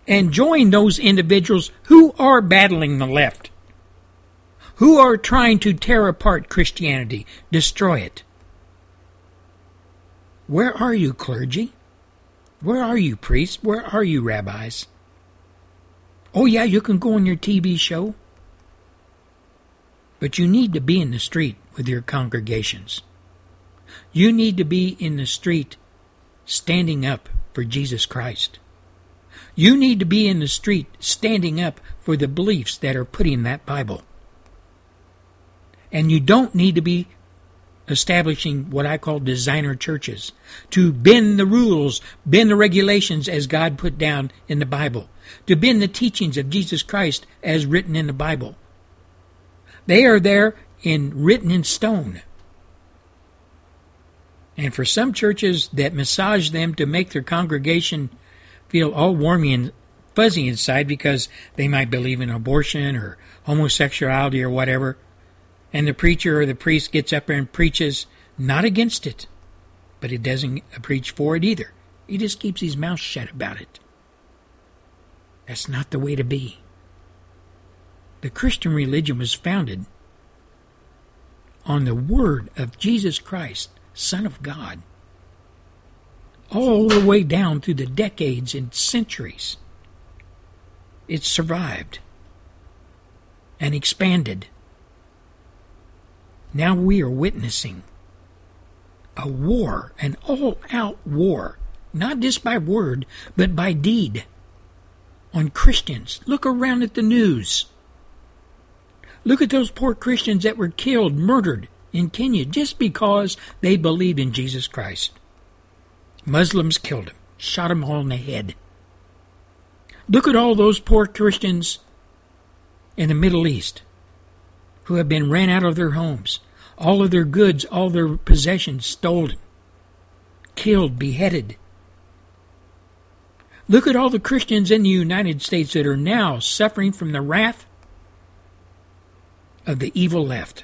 and joined those individuals who are battling the left, who are trying to tear apart Christianity, destroy it. Where are you, clergy? Where are you, priests? Where are you, rabbis? Oh, yeah, you can go on your TV show. But you need to be in the street with your congregations. You need to be in the street standing up for Jesus Christ. You need to be in the street standing up for the beliefs that are put in that Bible. And you don't need to be establishing what I call designer churches to bend the rules, bend the regulations as God put down in the Bible, to bend the teachings of Jesus Christ as written in the Bible. They are there in written in stone. And for some churches that massage them to make their congregation feel all warmy and fuzzy inside because they might believe in abortion or homosexuality or whatever, and the preacher or the priest gets up there and preaches not against it, but he doesn't preach for it either. He just keeps his mouth shut about it. That's not the way to be. The Christian religion was founded on the word of Jesus Christ, Son of God, all the way down through the decades and centuries. It survived and expanded. Now we are witnessing a war, an all out war, not just by word, but by deed, on Christians. Look around at the news. Look at those poor Christians that were killed, murdered in Kenya just because they believed in Jesus Christ. Muslims killed them, shot them all in the head. Look at all those poor Christians in the Middle East who have been ran out of their homes, all of their goods, all their possessions stolen, killed, beheaded. Look at all the Christians in the United States that are now suffering from the wrath of the evil left.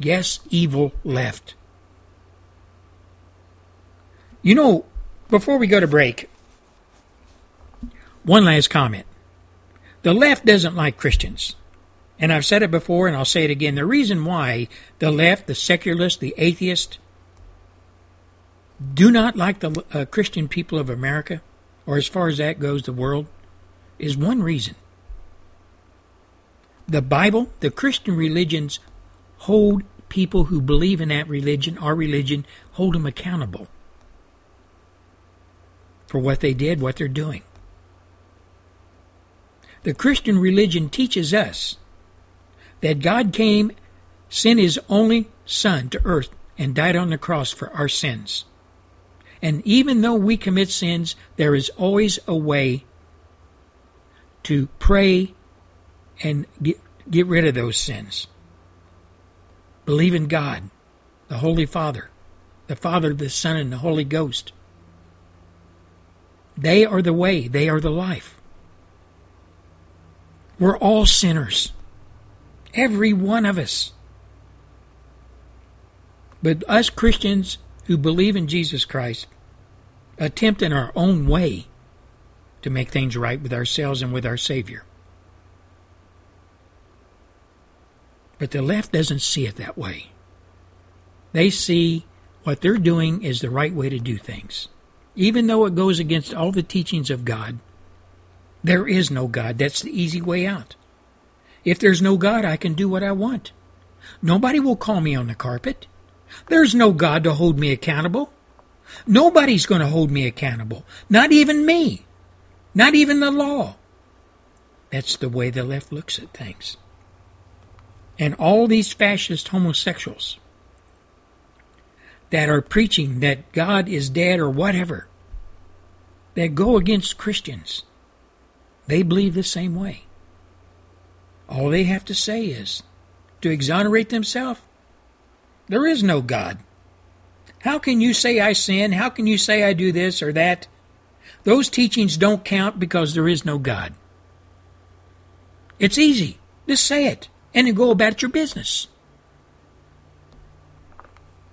Yes, evil left. You know, before we go to break, one last comment. The left doesn't like Christians. And I've said it before and I'll say it again. The reason why the left, the secularist, the atheist, do not like the uh, Christian people of America, or as far as that goes, the world, is one reason. The Bible, the Christian religions hold people who believe in that religion, our religion, hold them accountable for what they did, what they're doing. The Christian religion teaches us that God came, sent his only Son to earth, and died on the cross for our sins. And even though we commit sins, there is always a way to pray and get, get rid of those sins. Believe in God, the Holy Father, the Father, the Son, and the Holy Ghost. They are the way, they are the life. We're all sinners. Every one of us. But us Christians who believe in Jesus Christ attempt in our own way to make things right with ourselves and with our Savior. But the left doesn't see it that way. They see what they're doing is the right way to do things. Even though it goes against all the teachings of God, there is no God. That's the easy way out. If there's no God, I can do what I want. Nobody will call me on the carpet. There's no God to hold me accountable. Nobody's going to hold me accountable. Not even me. Not even the law. That's the way the left looks at things. And all these fascist homosexuals that are preaching that God is dead or whatever, that go against Christians, they believe the same way. All they have to say is to exonerate themselves. There is no God. How can you say I sin? How can you say I do this or that? Those teachings don't count because there is no God. It's easy. Just say it and then go about your business.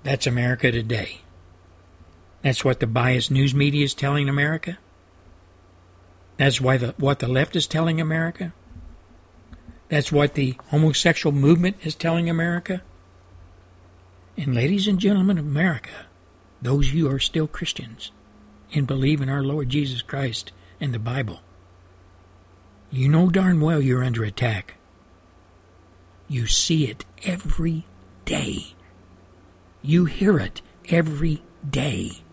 That's America today. That's what the biased news media is telling America. That's why the, what the left is telling America. That's what the homosexual movement is telling America. And ladies and gentlemen of America, those of you who are still Christians and believe in our Lord Jesus Christ and the Bible, you know darn well you're under attack. You see it every day. You hear it every day.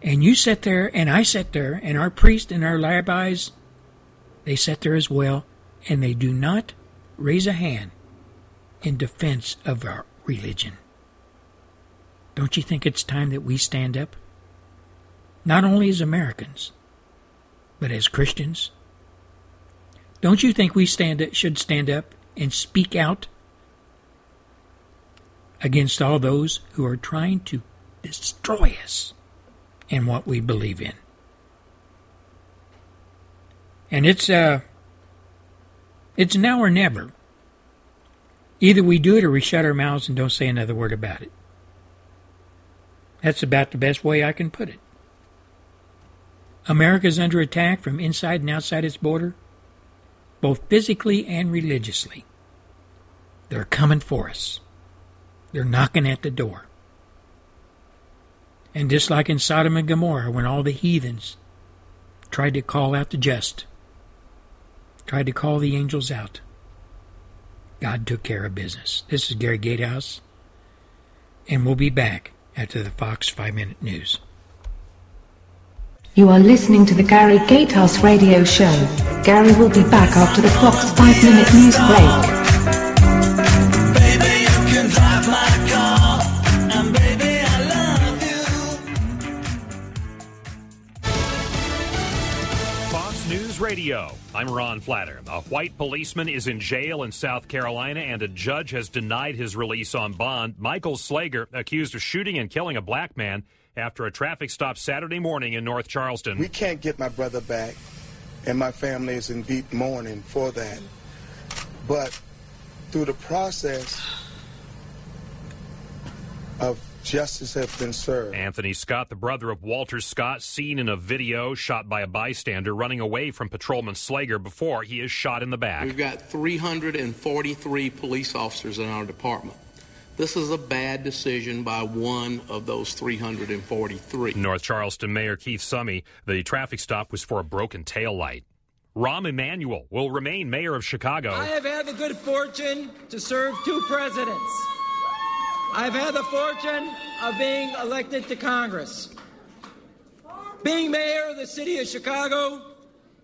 And you sit there, and I sit there, and our priests and our rabbis, they sit there as well, and they do not raise a hand in defense of our religion. Don't you think it's time that we stand up? Not only as Americans, but as Christians. Don't you think we stand should stand up and speak out against all those who are trying to destroy us and what we believe in? And it's uh it's now or never. Either we do it or we shut our mouths and don't say another word about it. That's about the best way I can put it. America is under attack from inside and outside its border, both physically and religiously. They're coming for us. They're knocking at the door. And just like in Sodom and Gomorrah, when all the heathens tried to call out the just, tried to call the angels out, God took care of business. This is Gary Gatehouse, and we'll be back after the Fox 5 Minute News. You are listening to the Gary Gatehouse Radio Show. Gary will be back after the Fox 5 Minute News break. I'm Ron Flatter. A white policeman is in jail in South Carolina, and a judge has denied his release on bond. Michael Slager, accused of shooting and killing a black man after a traffic stop Saturday morning in North Charleston. We can't get my brother back, and my family is in deep mourning for that. But through the process of justice has been served. Anthony Scott, the brother of Walter Scott, seen in a video shot by a bystander running away from Patrolman Slager before he is shot in the back. We've got 343 police officers in our department. This is a bad decision by one of those 343. North Charleston Mayor Keith Summey, the traffic stop was for a broken tail light. Rahm Emanuel will remain mayor of Chicago. I have had the good fortune to serve two presidents. I've had the fortune of being elected to Congress. Being mayor of the city of Chicago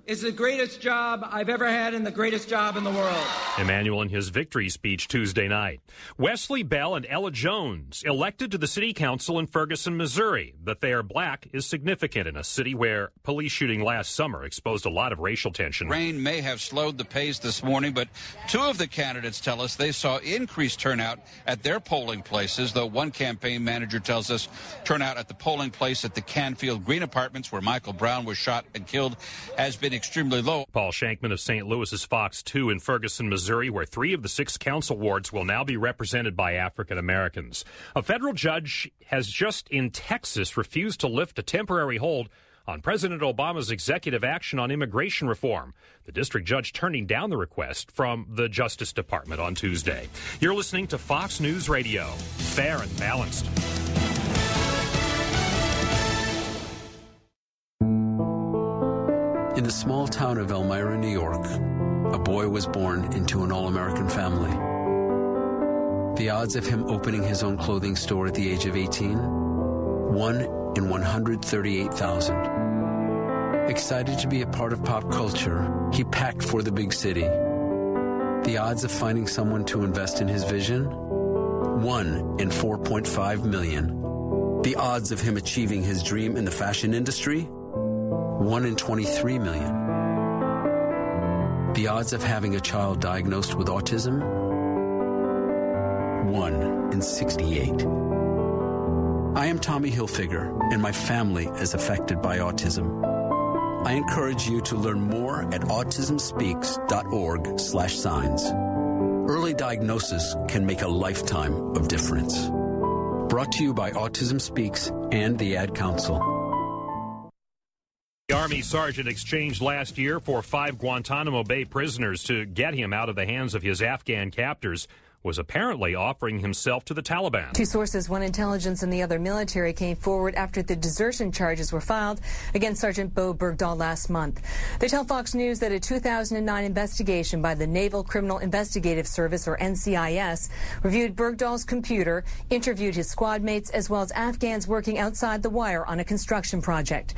is the greatest job I've ever had and the greatest job in the world. Emmanuel in his victory speech Tuesday night. Wesley Bell and Ella Jones elected to the city council in Ferguson, Missouri. That they are black is significant in a city where police shooting last summer exposed a lot of racial tension. Rain may have slowed the pace this morning, but two of the candidates tell us they saw increased turnout at their polling places, though one campaign manager tells us turnout at the polling place at the Canfield Green Apartments, where Michael Brown was shot and killed, has been extremely low. Paul Shankman of St. Louis's Fox 2 in Ferguson, Missouri, where three of the six council wards will now be represented by African Americans. A federal judge has just in Texas refused to lift a temporary hold on President Obama's executive action on immigration reform. The district judge turning down the request from the Justice Department on Tuesday. You're listening to Fox News Radio, fair and balanced. In the small town of Elmira, New York, a boy was born into an all American family. The odds of him opening his own clothing store at the age of 18? 1 in 138,000. Excited to be a part of pop culture, he packed for the big city. The odds of finding someone to invest in his vision? 1 in 4.5 million. The odds of him achieving his dream in the fashion industry? 1 in 23 million. The odds of having a child diagnosed with autism? 1 in 68. I am Tommy Hilfiger, and my family is affected by autism. I encourage you to learn more at autismspeaks.org slash signs. Early diagnosis can make a lifetime of difference. Brought to you by Autism Speaks and the Ad Council. Army sergeant exchanged last year for five Guantanamo Bay prisoners to get him out of the hands of his Afghan captors was apparently offering himself to the Taliban. Two sources, one intelligence and the other military, came forward after the desertion charges were filed against Sergeant Bo Bergdahl last month. They tell Fox News that a 2009 investigation by the Naval Criminal Investigative Service, or NCIS, reviewed Bergdahl's computer, interviewed his squad mates, as well as Afghans working outside the wire on a construction project.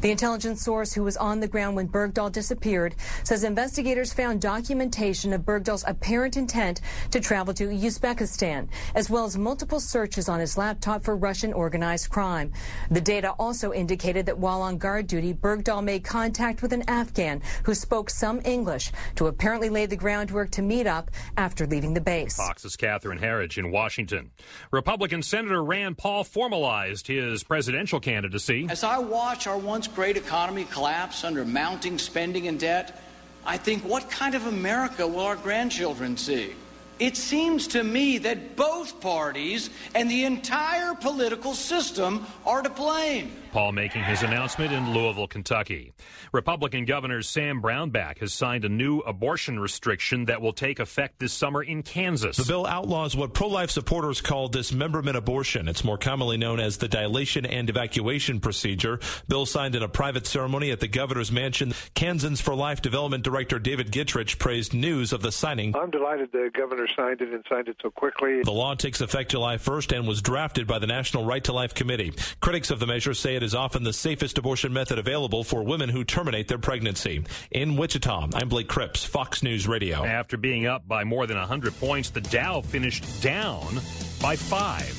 The intelligence source who was on the ground when Bergdahl disappeared says investigators found documentation of Bergdahl's apparent intent to travel to Uzbekistan, as well as multiple searches on his laptop for Russian organized crime. The data also indicated that while on guard duty, Bergdahl made contact with an Afghan who spoke some English to apparently lay the groundwork to meet up after leaving the base. Fox's Catherine Herridge in Washington. Republican Senator Rand Paul formalized his presidential candidacy. As I watch our once great economy collapse under mounting spending and debt, I think, what kind of America will our grandchildren see? It seems to me that both parties and the entire political system are to blame. Paul making his announcement in Louisville, Kentucky. Republican Governor Sam Brownback has signed a new abortion restriction that will take effect this summer in Kansas. The bill outlaws what pro life supporters call dismemberment abortion. It's more commonly known as the dilation and evacuation procedure. Bill signed in a private ceremony at the governor's mansion. Kansans for Life Development Director David Gittrich praised news of the signing. I'm delighted the governor signed it and signed it so quickly. The law takes effect July 1st and was drafted by the National Right to Life Committee. Critics of the measure say it is often the safest abortion method available for women who terminate their pregnancy. In Wichita, I'm Blake Cripps, Fox News Radio. After being up by more than 100 points, the Dow finished down by five.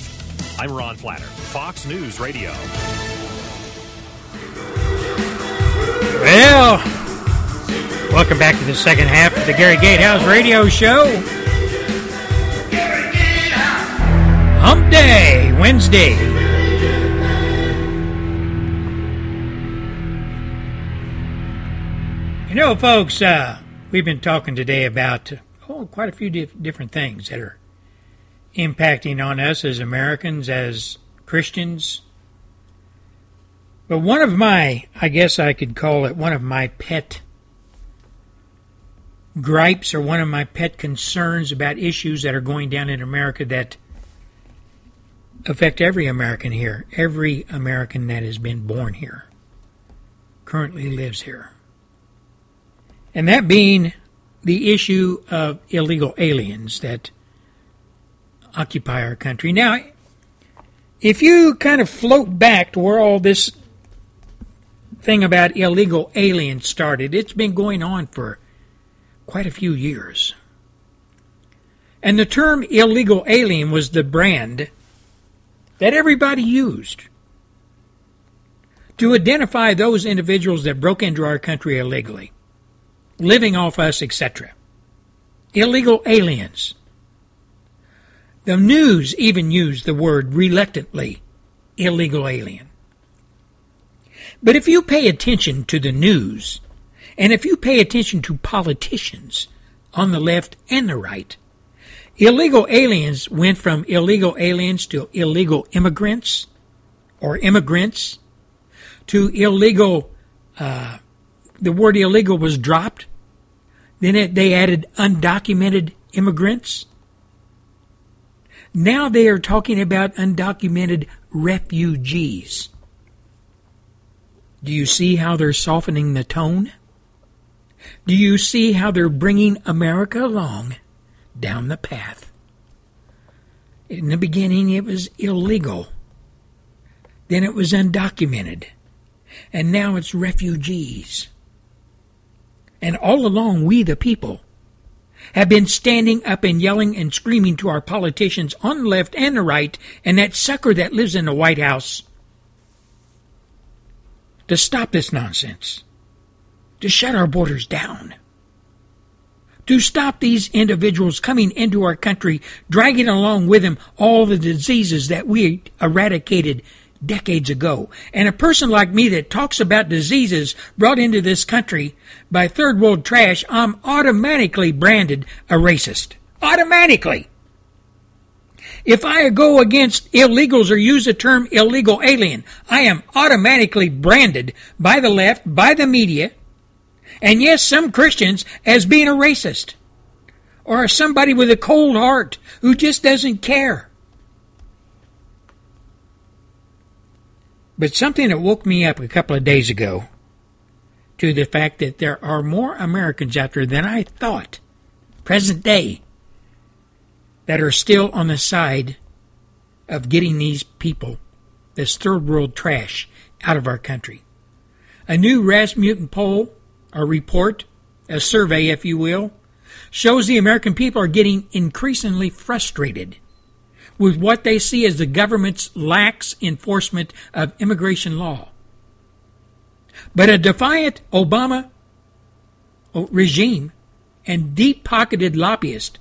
I'm Ron Flatter, Fox News Radio. Well, welcome back to the second half of the Gary Gatehouse Radio Show. Hump Day, Wednesday. You know, folks, uh, we've been talking today about oh, quite a few dif- different things that are impacting on us as Americans, as Christians. But one of my, I guess I could call it one of my pet gripes or one of my pet concerns about issues that are going down in America that affect every American here, every American that has been born here, currently lives here. And that being the issue of illegal aliens that occupy our country. Now, if you kind of float back to where all this thing about illegal aliens started, it's been going on for quite a few years. And the term illegal alien was the brand that everybody used to identify those individuals that broke into our country illegally, living off us, etc. Illegal aliens. The news even used the word reluctantly illegal alien. But if you pay attention to the news, and if you pay attention to politicians on the left and the right, illegal aliens went from illegal aliens to illegal immigrants or immigrants to illegal, uh, the word illegal was dropped. Then it, they added undocumented immigrants. Now they are talking about undocumented refugees. Do you see how they're softening the tone? Do you see how they're bringing America along down the path? In the beginning, it was illegal. Then it was undocumented. And now it's refugees. And all along, we, the people, have been standing up and yelling and screaming to our politicians on the left and the right and that sucker that lives in the White House to stop this nonsense, to shut our borders down, to stop these individuals coming into our country, dragging along with them all the diseases that we eradicated decades ago. And a person like me that talks about diseases brought into this country by third world trash, I'm automatically branded a racist. Automatically. If I go against illegals or use the term illegal alien, I am automatically branded by the left, by the media, and yes, some Christians as being a racist or somebody with a cold heart who just doesn't care. But something that woke me up a couple of days ago to the fact that there are more Americans out there than I thought, present day, that are still on the side of getting these people, this third world trash, out of our country. A new Rasmussen poll, a report, a survey, if you will, shows the American people are getting increasingly frustrated with what they see as the government's lax enforcement of immigration law. But a defiant Obama uh, regime and deep pocketed lobbyists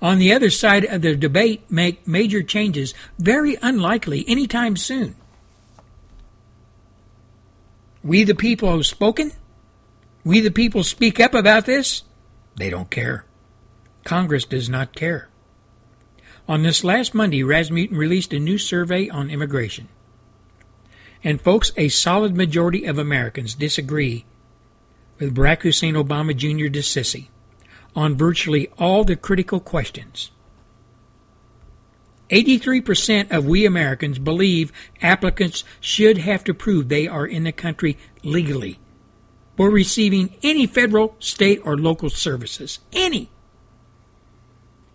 on the other side of the debate make major changes very unlikely anytime soon. We the people have spoken. We the people speak up about this. They don't care. Congress does not care. On this last Monday, Rasmussen released a new survey on immigration. And folks, a solid majority of Americans disagree with Barack Hussein Obama Jr. DeSissi on virtually all the critical questions. 83% of we Americans believe applicants should have to prove they are in the country legally for receiving any federal, state, or local services. Any.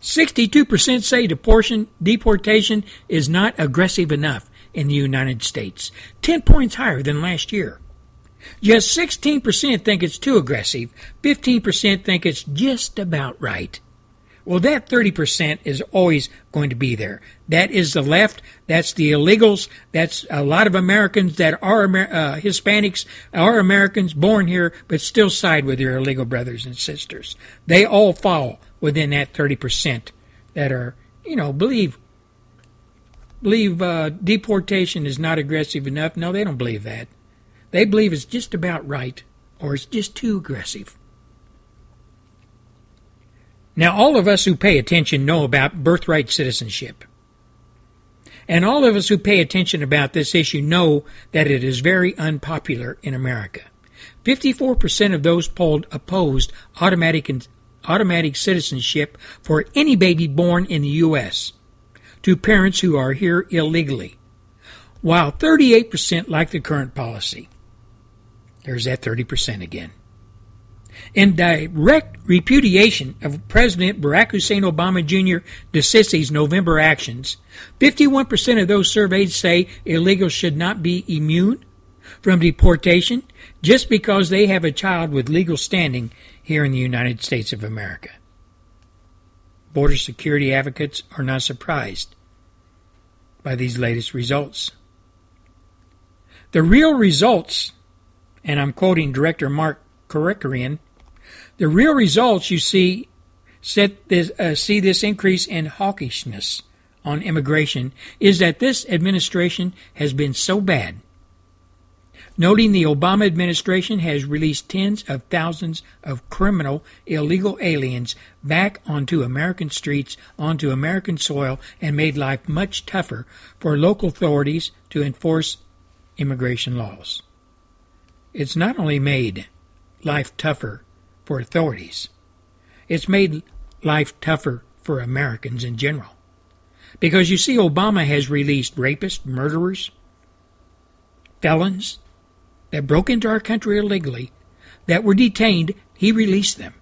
62% say deportation, deportation is not aggressive enough in the United States, 10 points higher than last year. Just 16% think it's too aggressive, 15% think it's just about right. Well, that 30% is always going to be there. That is the left. That's the illegals. That's a lot of Americans that are Amer- uh, Hispanics, are Americans born here, but still side with their illegal brothers and sisters. They all fall within that 30% that are, you know, believe believe uh, deportation is not aggressive enough. No, they don't believe that. They believe it's just about right or it's just too aggressive. Now, all of us who pay attention know about birthright citizenship. And all of us who pay attention about this issue know that it is very unpopular in America. 54% of those polled opposed automatic, automatic citizenship for any baby born in the U.S. to parents who are here illegally, while 38% like the current policy. There's that 30% again. In direct repudiation of President Barack Hussein Obama Jr. DeSissi's November actions, 51% of those surveyed say illegals should not be immune from deportation just because they have a child with legal standing here in the United States of America. Border security advocates are not surprised by these latest results. The real results, and I'm quoting Director Mark Krikorian, the real results you see this, uh, see this increase in hawkishness on immigration is that this administration has been so bad. Noting the Obama administration has released tens of thousands of criminal illegal aliens back onto American streets, onto American soil, and made life much tougher for local authorities to enforce immigration laws. It's not only made life tougher for authorities. It's made life tougher for Americans in general. Because you see, Obama has released rapists, murderers, felons that broke into our country illegally, that were detained, he released them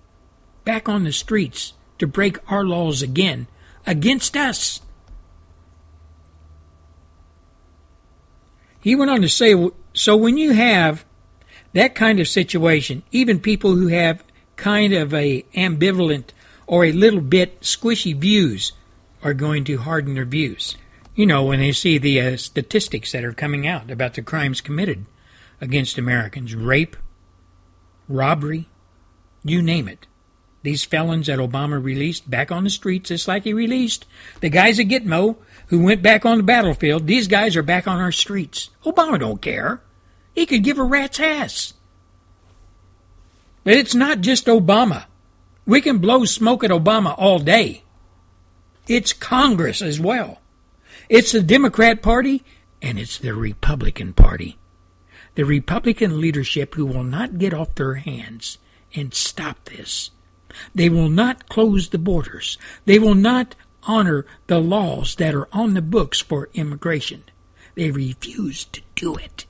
back on the streets to break our laws again against us. He went on to say, so when you have that kind of situation, even people who have kind of a ambivalent or a little bit squishy views are going to harden their views. You know, when they see the uh, statistics that are coming out about the crimes committed against Americans rape, robbery, you name it. These felons that Obama released back on the streets, just like he released the guys at Gitmo who went back on the battlefield. These guys are back on our streets. Obama don't care. He could give a rat's ass. But it's not just Obama. We can blow smoke at Obama all day. It's Congress as well. It's the Democrat Party and it's the Republican Party. The Republican leadership who will not get off their hands and stop this. They will not close the borders. They will not honor the laws that are on the books for immigration. They refuse to do it.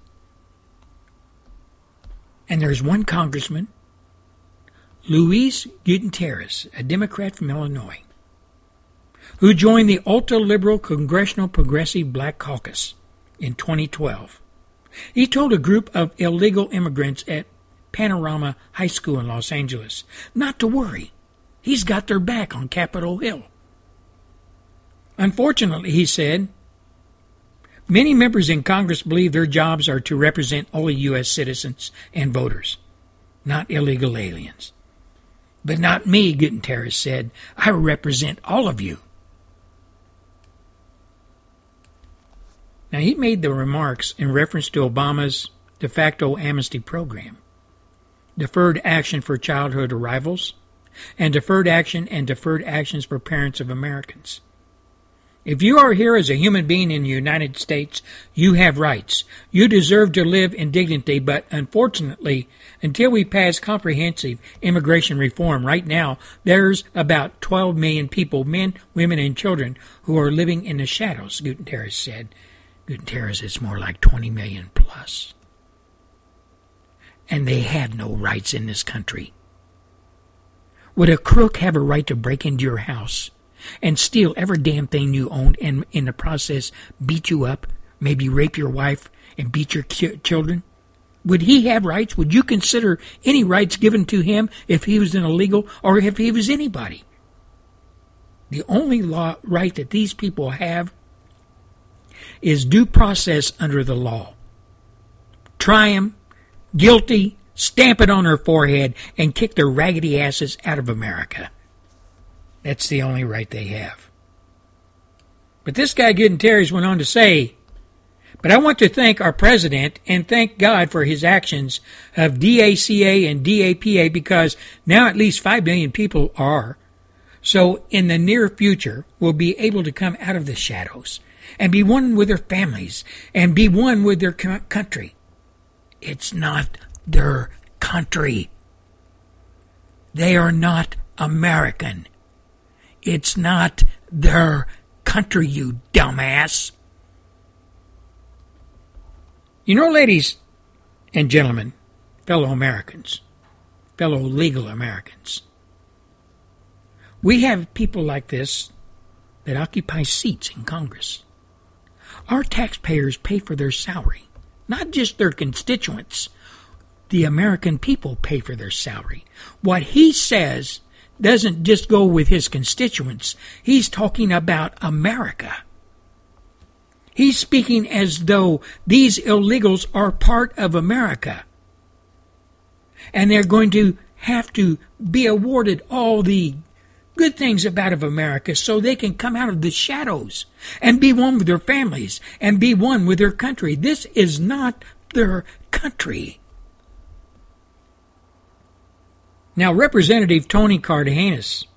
And there's one congressman Luis Gutierrez, a Democrat from Illinois, who joined the ultra liberal Congressional Progressive Black Caucus in 2012. He told a group of illegal immigrants at Panorama High School in Los Angeles not to worry. He's got their back on Capitol Hill. Unfortunately, he said, many members in Congress believe their jobs are to represent only U.S. citizens and voters, not illegal aliens. But not me, Gutierrez said. I represent all of you. Now, he made the remarks in reference to Obama's de facto amnesty program, deferred action for childhood arrivals, and deferred action and deferred actions for parents of Americans. If you are here as a human being in the United States, you have rights. You deserve to live in dignity, but unfortunately, until we pass comprehensive immigration reform, right now, there's about 12 million people, men, women, and children, who are living in the shadows, Gutierrez said. Gutierrez, it's more like 20 million plus. And they had no rights in this country. Would a crook have a right to break into your house and steal every damn thing you owned and in the process beat you up, maybe rape your wife and beat your children? Would he have rights? Would you consider any rights given to him if he was an illegal or if he was anybody? The only law right that these people have is due process under the law. Try him, guilty, stamp it on their forehead, and kick their raggedy asses out of America. That's the only right they have. But this guy Gutierrez went on to say, but I want to thank our president and thank God for his actions of DACA and DAPA because now at least 5 million people are. So in the near future, we'll be able to come out of the shadows and be one with their families and be one with their country. It's not their country. They are not American. It's not their country, you dumbass. You know, ladies and gentlemen, fellow Americans, fellow legal Americans, we have people like this that occupy seats in Congress. Our taxpayers pay for their salary, not just their constituents. The American people pay for their salary. What he says doesn't just go with his constituents. He's talking about America. He's speaking as though these illegals are part of America. And they're going to have to be awarded all the good things about of America so they can come out of the shadows and be one with their families and be one with their country. This is not their country. Now, Representative Tony Cardenas,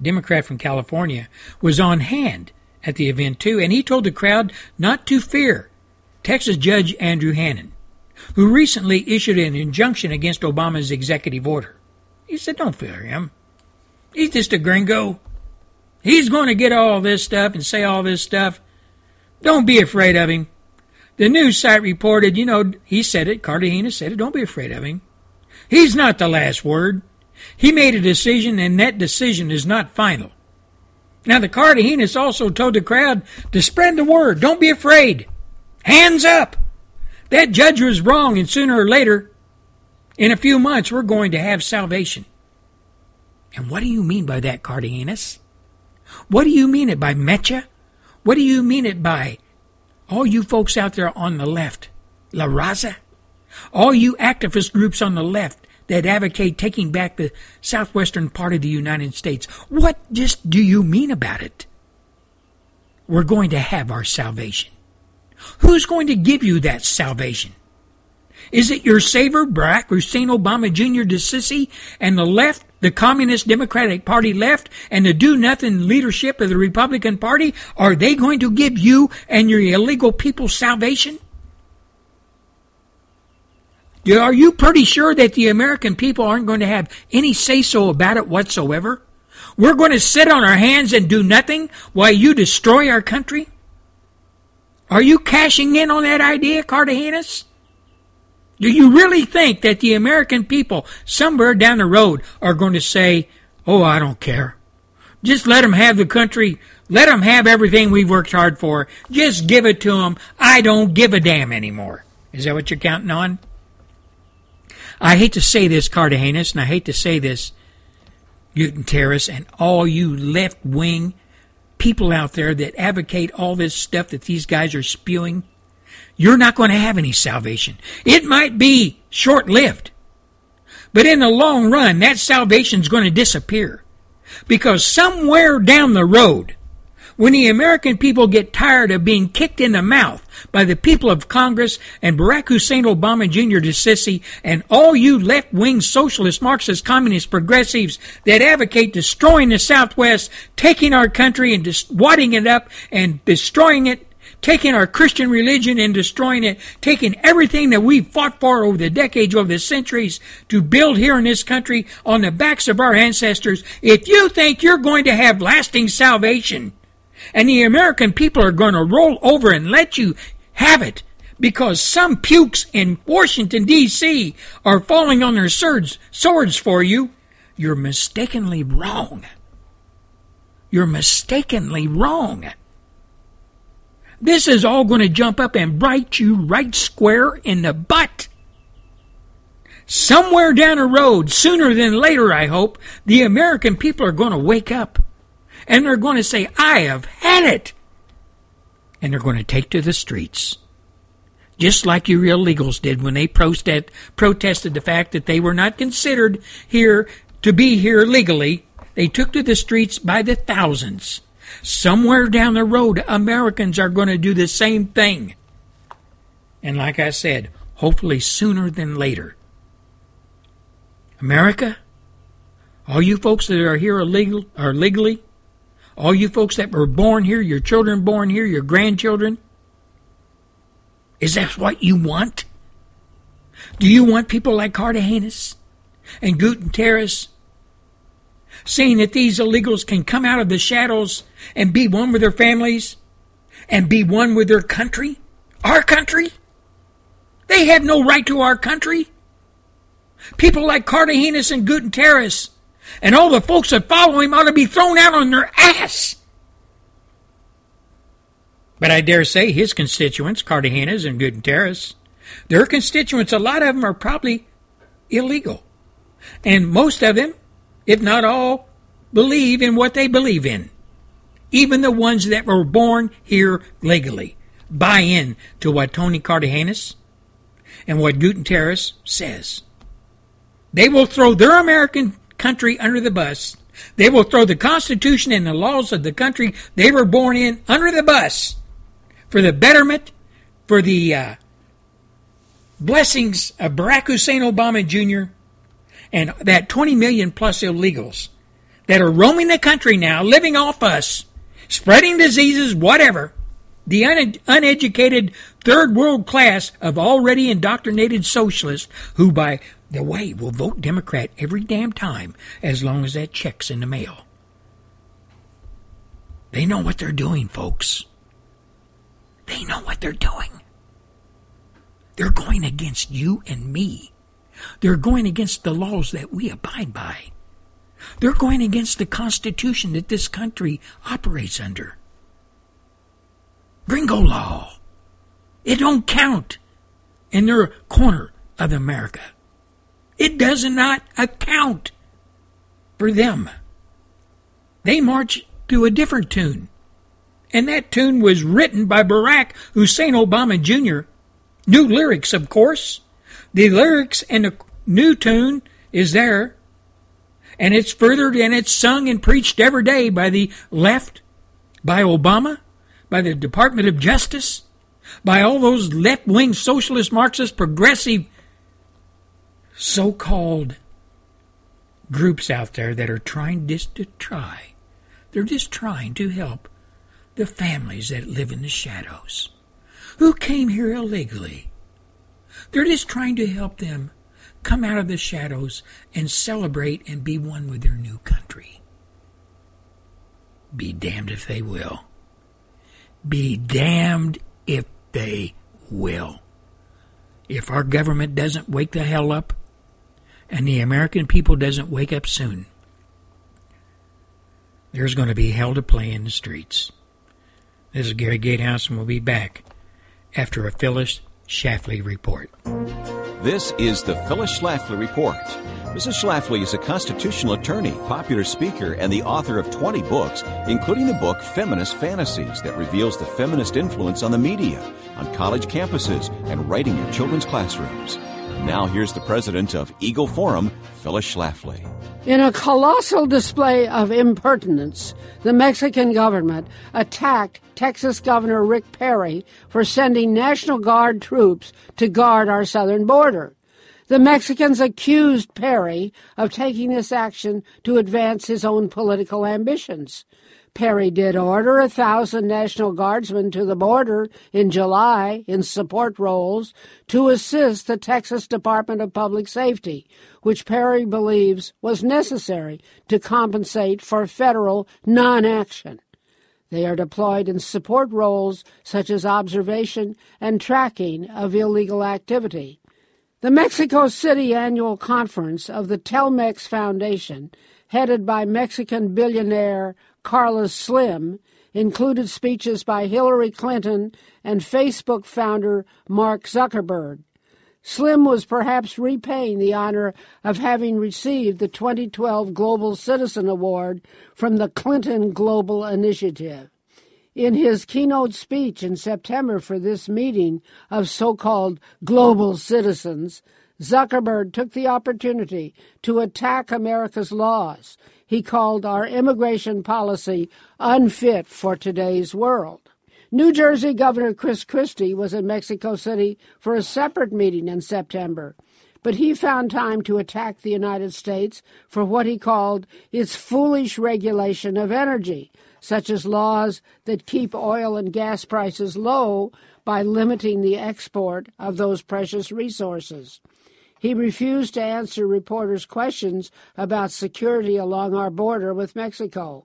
Democrat from California, was on hand at the event too, and he told the crowd not to fear Texas Judge Andrew Hanen, who recently issued an injunction against Obama's executive order. He said, Don't fear him. He's just a gringo. He's going to get all this stuff and say all this stuff. Don't be afraid of him. The news site reported, you know, he said it, Cardenas said it, don't be afraid of him. He's not the last word. He made a decision, and that decision is not final. Now, the Cardenas also told the crowd to spread the word. Don't be afraid. Hands up. That judge was wrong, and sooner or later, in a few months, we're going to have salvation. And what do you mean by that, Cardenas? What do you mean it by Mecha? What do you mean it by all you folks out there on the left? La Raza? All you activist groups on the left that advocate taking back the southwestern part of the United States, what just do you mean about it? We're going to have our salvation. Who's going to give you that salvation? Is it your savior, Barack Hussein Obama Jr. DeSissi, and the left, the Communist Democratic Party left, and the do-nothing leadership of the Republican Party? Are they going to give you and your illegal people salvation? Are you pretty sure that the American people aren't going to have any say so about it whatsoever? We're going to sit on our hands and do nothing while you destroy our country? Are you cashing in on that idea, Cardenas? Do you really think that the American people somewhere down the road are going to say, oh, I don't care? Just let them have the country. Let them have everything we've worked hard for. Just give it to them. I don't give a damn anymore. Is that what you're counting on? I hate to say this, Cardenas, and I hate to say this, Gutierrez, and all you left wing people out there that advocate all this stuff that these guys are spewing. You're not going to have any salvation. It might be short lived, but in the long run, that salvation's going to disappear. Because somewhere down the road, When the American people get tired of being kicked in the mouth by the people of Congress and Barack Hussein Obama Jr. to sissy and all you left-wing socialist, Marxist, communist progressives that advocate destroying the Southwest, taking our country and just wadding it up and destroying it, taking our Christian religion and destroying it, taking everything that we've fought for over the decades, over the centuries to build here in this country on the backs of our ancestors. If you think you're going to have lasting salvation, and the American people are going to roll over and let you have it because some pukes in Washington, D.C. are falling on their swords, swords for you, you're mistakenly wrong. You're mistakenly wrong. This is all going to jump up and bite you right square in the butt. Somewhere down the road, sooner than later, I hope, the American people are going to wake up and they're going to say, I have had it. And they're going to take to the streets. Just like your illegals did when they protest, protested the fact that they were not considered here to be here legally. They took to the streets by the thousands. Somewhere down the road, Americans are going to do the same thing. And like I said, hopefully sooner than later. America, all you folks that are here illegal, are legally, all you folks that were born here, your children born here, your grandchildren, is that what you want? Do you want people like Cartagenis and Guten Gutierrez saying that these illegals can come out of the shadows and be one with their families and be one with their country? Our country? They have no right to our country. People like Cartagenis and Gutierrez and all the folks that follow him ought to be thrown out on their ass. But I dare say his constituents, Cartagenis and Gutierrez, their constituents, a lot of them are probably illegal. And most of them, if not all, believe in what they believe in. Even the ones that were born here legally buy in to what Tony Cartagenis and what Gutierrez says. They will throw their American country under the bus. They will throw the Constitution and the laws of the country they were born in under the bus for the betterment, for the uh, blessings of Barack Hussein Obama Jr. and that 20 million plus illegals that are roaming the country now, living off us, spreading diseases, whatever. The un- uneducated third world class of already indoctrinated socialists who, by the way, will vote Democrat every damn time as long as that check's in the mail. They know what they're doing, folks. They know what they're doing. They're going against you and me. They're going against the laws that we abide by. They're going against the Constitution that this country operates under. Gringo law. It don't count in their corner of America. It does not account for them. They march to a different tune. And that tune was written by Barack Hussein Obama Jr. New lyrics, of course. The lyrics and the new tune is there. And it's furthered and it's sung and preached every day by the left, by Obama, by the Department of Justice, by all those left wing socialist, Marxist, progressive so called groups out there that are trying just to try. They're just trying to help the families that live in the shadows, who came here illegally. They're just trying to help them come out of the shadows and celebrate and be one with their new country. Be damned if they will. Be damned if they will. If our government doesn't wake the hell up and the American people doesn't wake up soon, there's going to be hell to play in the streets. This is Gary Gatehouse, and we'll be back after a Phyllis Schlafly report. This is the Phyllis Schlafly Report. Mrs. Schlafly is a constitutional attorney, popular speaker, and the author of 20 books, including the book Feminist Fantasies that reveals the feminist influence on the media, on college campuses, and writing in children's classrooms. Now here's the president of Eagle Forum, Phyllis Schlafly. In a colossal display of impertinence, the Mexican government attacked Texas Governor Rick Perry for sending National Guard troops to guard our southern border. The Mexicans accused Perry of taking this action to advance his own political ambitions. Perry did order a thousand National Guardsmen to the border in July in support roles to assist the Texas Department of Public Safety, which Perry believes was necessary to compensate for federal non action. They are deployed in support roles such as observation and tracking of illegal activity. The Mexico City annual conference of the Telmex Foundation, headed by Mexican billionaire Carlos Slim, included speeches by Hillary Clinton and Facebook founder Mark Zuckerberg. Slim was perhaps repaying the honor of having received the 2012 Global Citizen Award from the Clinton Global Initiative. In his keynote speech in September for this meeting of so called global citizens, Zuckerberg took the opportunity to attack America's laws. He called our immigration policy unfit for today's world. New Jersey Governor Chris Christie was in Mexico City for a separate meeting in September, but he found time to attack the United States for what he called its foolish regulation of energy, such as laws that keep oil and gas prices low by limiting the export of those precious resources. He refused to answer reporters' questions about security along our border with Mexico.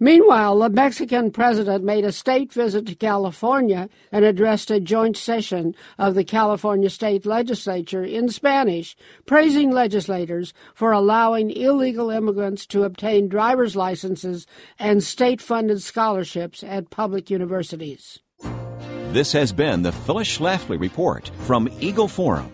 Meanwhile, the Mexican president made a state visit to California and addressed a joint session of the California state legislature in Spanish, praising legislators for allowing illegal immigrants to obtain driver's licenses and state funded scholarships at public universities. This has been the Phyllis Schlafly Report from Eagle Forum.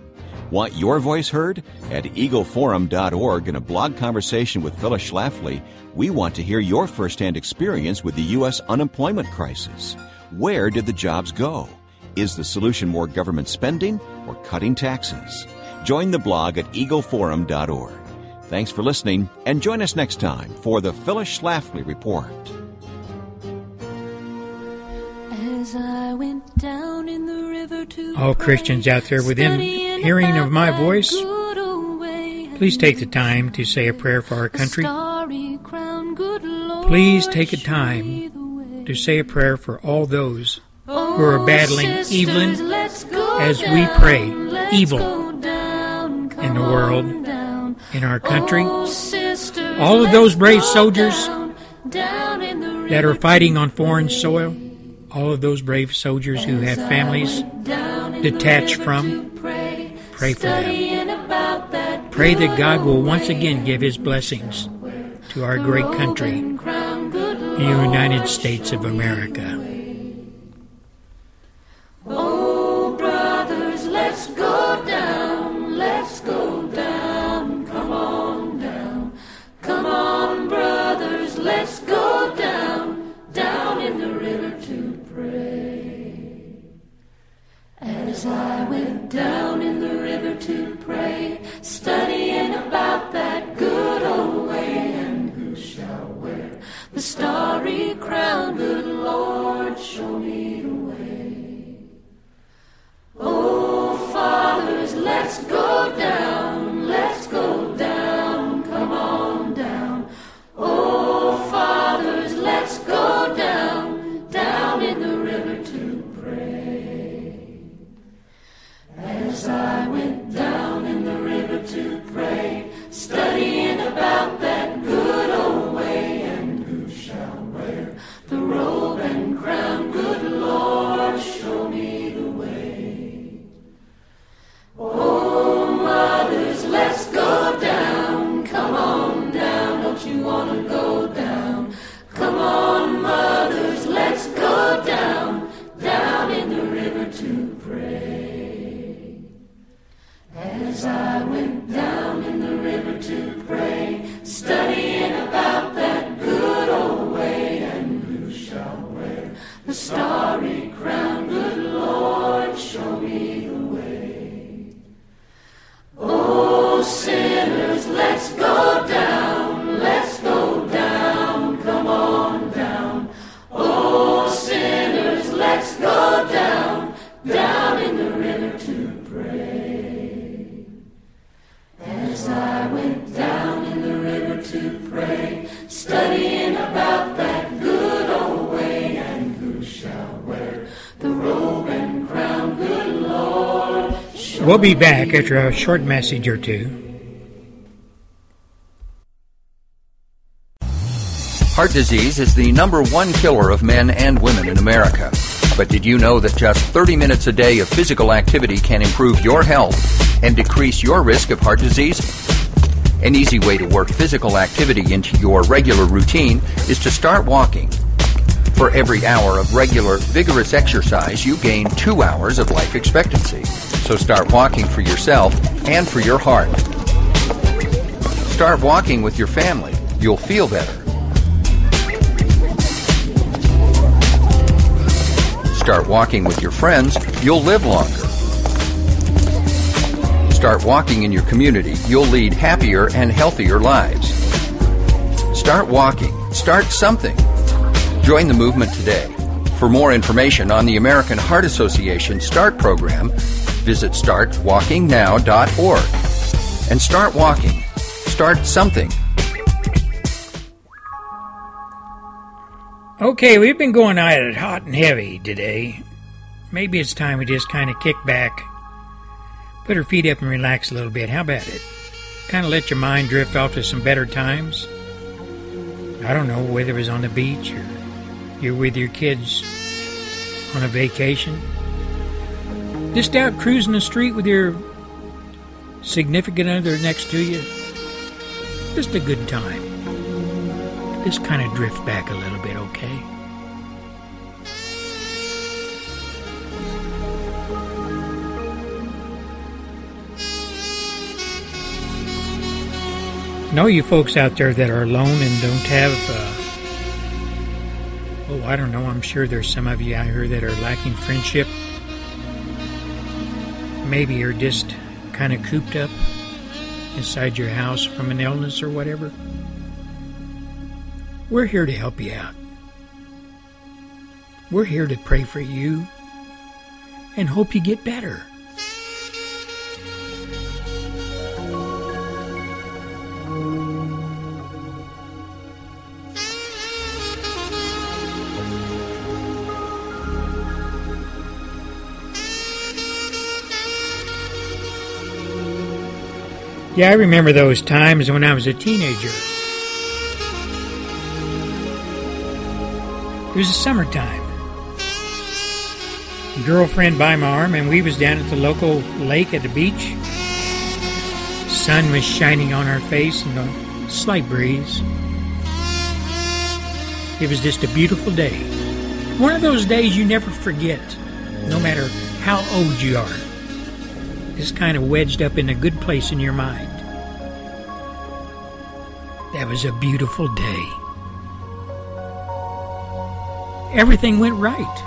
Want your voice heard? At eagleforum.org in a blog conversation with Phyllis Schlafly, we want to hear your firsthand experience with the U.S. unemployment crisis. Where did the jobs go? Is the solution more government spending or cutting taxes? Join the blog at eagleforum.org. Thanks for listening, and join us next time for the Phyllis Schlafly Report. All Christians out there within hearing of my voice, please take the time to say a prayer for our country. Please take a time to say a prayer for all those who are battling evil as we pray evil in the world, in our country. All of those brave soldiers that are fighting on foreign soil, all of those brave soldiers who have families detached from, pray for them. Pray that God will once again give his blessings to our great country, the United States of America. As I went down in the river to pray, studying about that good old way, and who shall wear the starry crown, good Lord, show me the way. Oh, fathers, let's go down, let's go down, come on down. Oh, fathers, let's go down, As I went down in the river to pray, studying about that good old way, and who shall wear the robe and crown, good Lord, show me the way. Oh, mothers, let's go down. Come on down. Don't you want to go down? Come on, mothers, let's go. Down as I went down in the river to pray, studying about that good old way, and who shall wear the starry crown? Good Lord, show me the way. Oh, sinners, let's go down. We'll be back after a short message or two. Heart disease is the number one killer of men and women in America. But did you know that just 30 minutes a day of physical activity can improve your health and decrease your risk of heart disease? An easy way to work physical activity into your regular routine is to start walking. For every hour of regular, vigorous exercise, you gain two hours of life expectancy. So start walking for yourself and for your heart. Start walking with your family. You'll feel better. Start walking with your friends. You'll live longer. Start walking in your community. You'll lead happier and healthier lives. Start walking. Start something. Join the movement today. For more information on the American Heart Association START program, visit startwalkingnow.org. And start walking. Start something. Okay, we've been going at it hot and heavy today. Maybe it's time we just kind of kick back, put our feet up and relax a little bit. How about it? Kind of let your mind drift off to some better times. I don't know whether it was on the beach or you're with your kids on a vacation. Just out cruising the street with your significant other next to you. Just a good time. Just kind of drift back a little bit, okay? Know you folks out there that are alone and don't have, uh, oh, I don't know, I'm sure there's some of you out here that are lacking friendship. Maybe you're just kind of cooped up inside your house from an illness or whatever. We're here to help you out. We're here to pray for you and hope you get better. Yeah, I remember those times when I was a teenager. It was the summertime. Girlfriend by my arm, and we was down at the local lake at the beach. Sun was shining on our face and a slight breeze. It was just a beautiful day. One of those days you never forget, no matter how old you are. Just kind of wedged up in a good place in your mind. That was a beautiful day everything went right.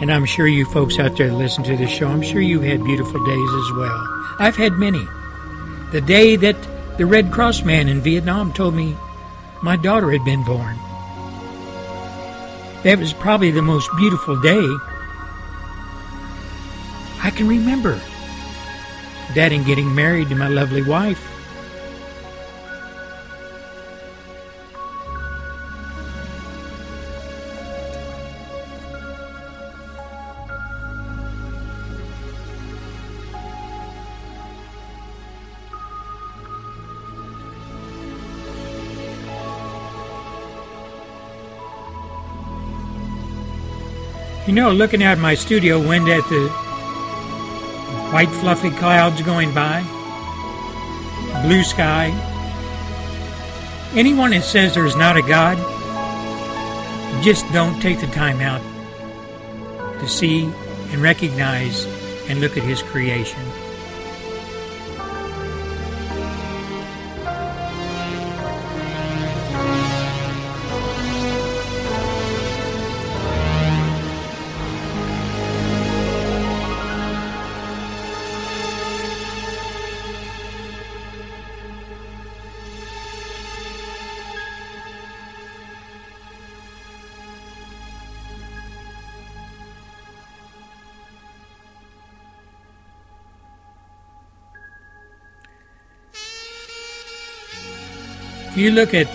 And I'm sure you folks out there listen to this show, I'm sure you've had beautiful days as well. I've had many. The day that the Red Cross man in Vietnam told me my daughter had been born. That was probably the most beautiful day I can remember. That and getting married to my lovely wife. You know, looking out my studio window at the white fluffy clouds going by, blue sky, anyone that says there's not a God, just don't take the time out to see and recognize and look at His creation. You look at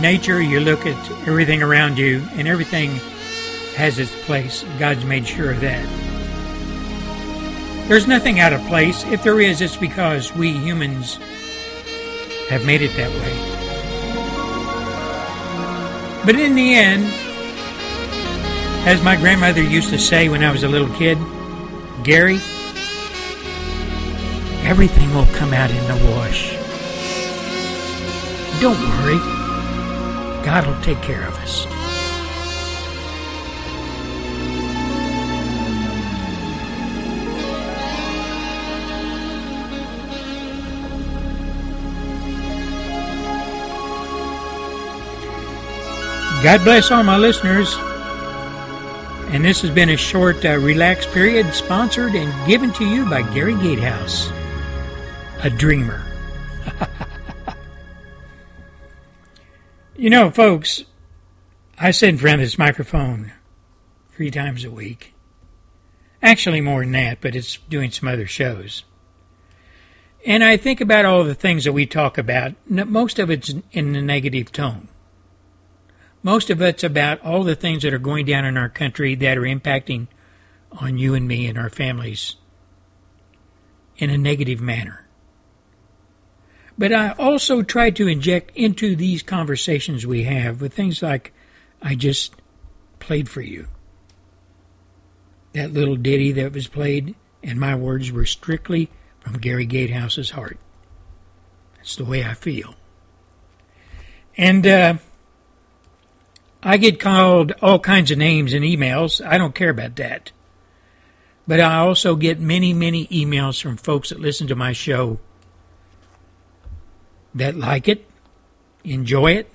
nature, you look at everything around you, and everything has its place. God's made sure of that. There's nothing out of place. If there is, it's because we humans have made it that way. But in the end, as my grandmother used to say when I was a little kid, Gary, everything will come out in the wash. Don't worry. God will take care of us. God bless all my listeners. And this has been a short, uh, relaxed period sponsored and given to you by Gary Gatehouse, a dreamer. You know, folks, I sit in front of this microphone three times a week. Actually, more than that, but it's doing some other shows. And I think about all the things that we talk about. Most of it's in a negative tone. Most of it's about all the things that are going down in our country that are impacting on you and me and our families in a negative manner. But I also try to inject into these conversations we have with things like I just played for you. That little ditty that was played, and my words were strictly from Gary Gatehouse's heart. That's the way I feel. And, uh, I get called all kinds of names in emails. I don't care about that. But I also get many, many emails from folks that listen to my show that like it, enjoy it.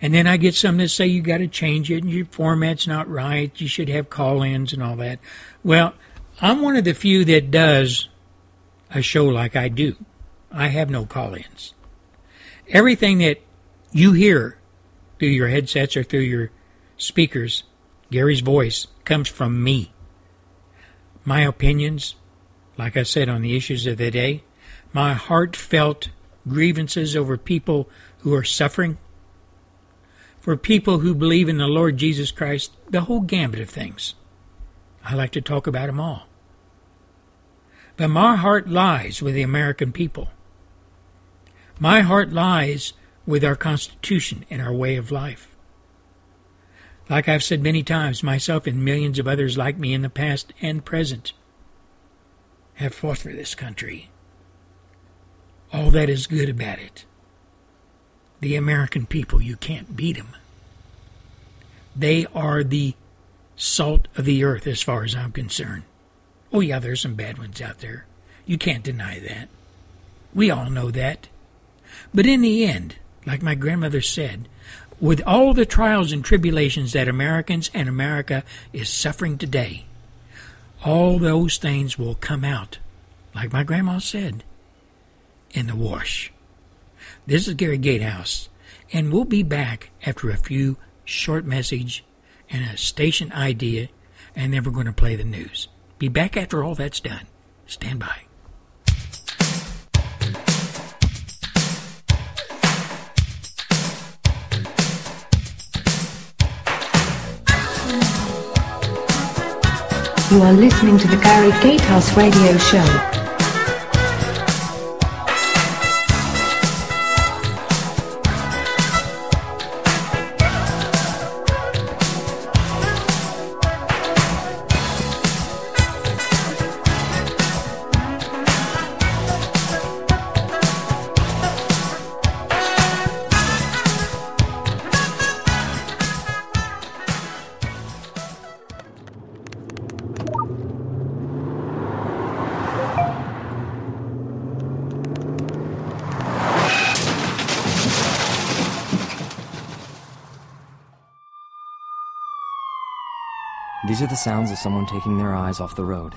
And then I get some that say you got to change it and your format's not right. You should have call ins and all that. Well, I'm one of the few that does a show like I do. I have no call ins. Everything that you hear through your headsets or through your speakers, Gary's voice comes from me. My opinions, like I said on the issues of the day, my heartfelt grievances over people who are suffering, for people who believe in the Lord Jesus Christ, the whole gambit of things. I like to talk about them all. But my heart lies with the American people. My heart lies with our Constitution and our way of life. Like I've said many times, myself and millions of others like me in the past and present have fought for this country. All that is good about it. The American people, you can't beat them. They are the salt of the earth as far as I'm concerned. Oh, yeah, there's some bad ones out there. You can't deny that. We all know that. But in the end, like my grandmother said, with all the trials and tribulations that Americans and America is suffering today, all those things will come out, like my grandma said, in the wash. This is Gary Gatehouse, and we'll be back after a few short message and a station idea, and then we're going to play the news. Be back after all that's done. Stand by. You are listening to the Gary Gatehouse Radio Show. Sounds of someone taking their eyes off the road.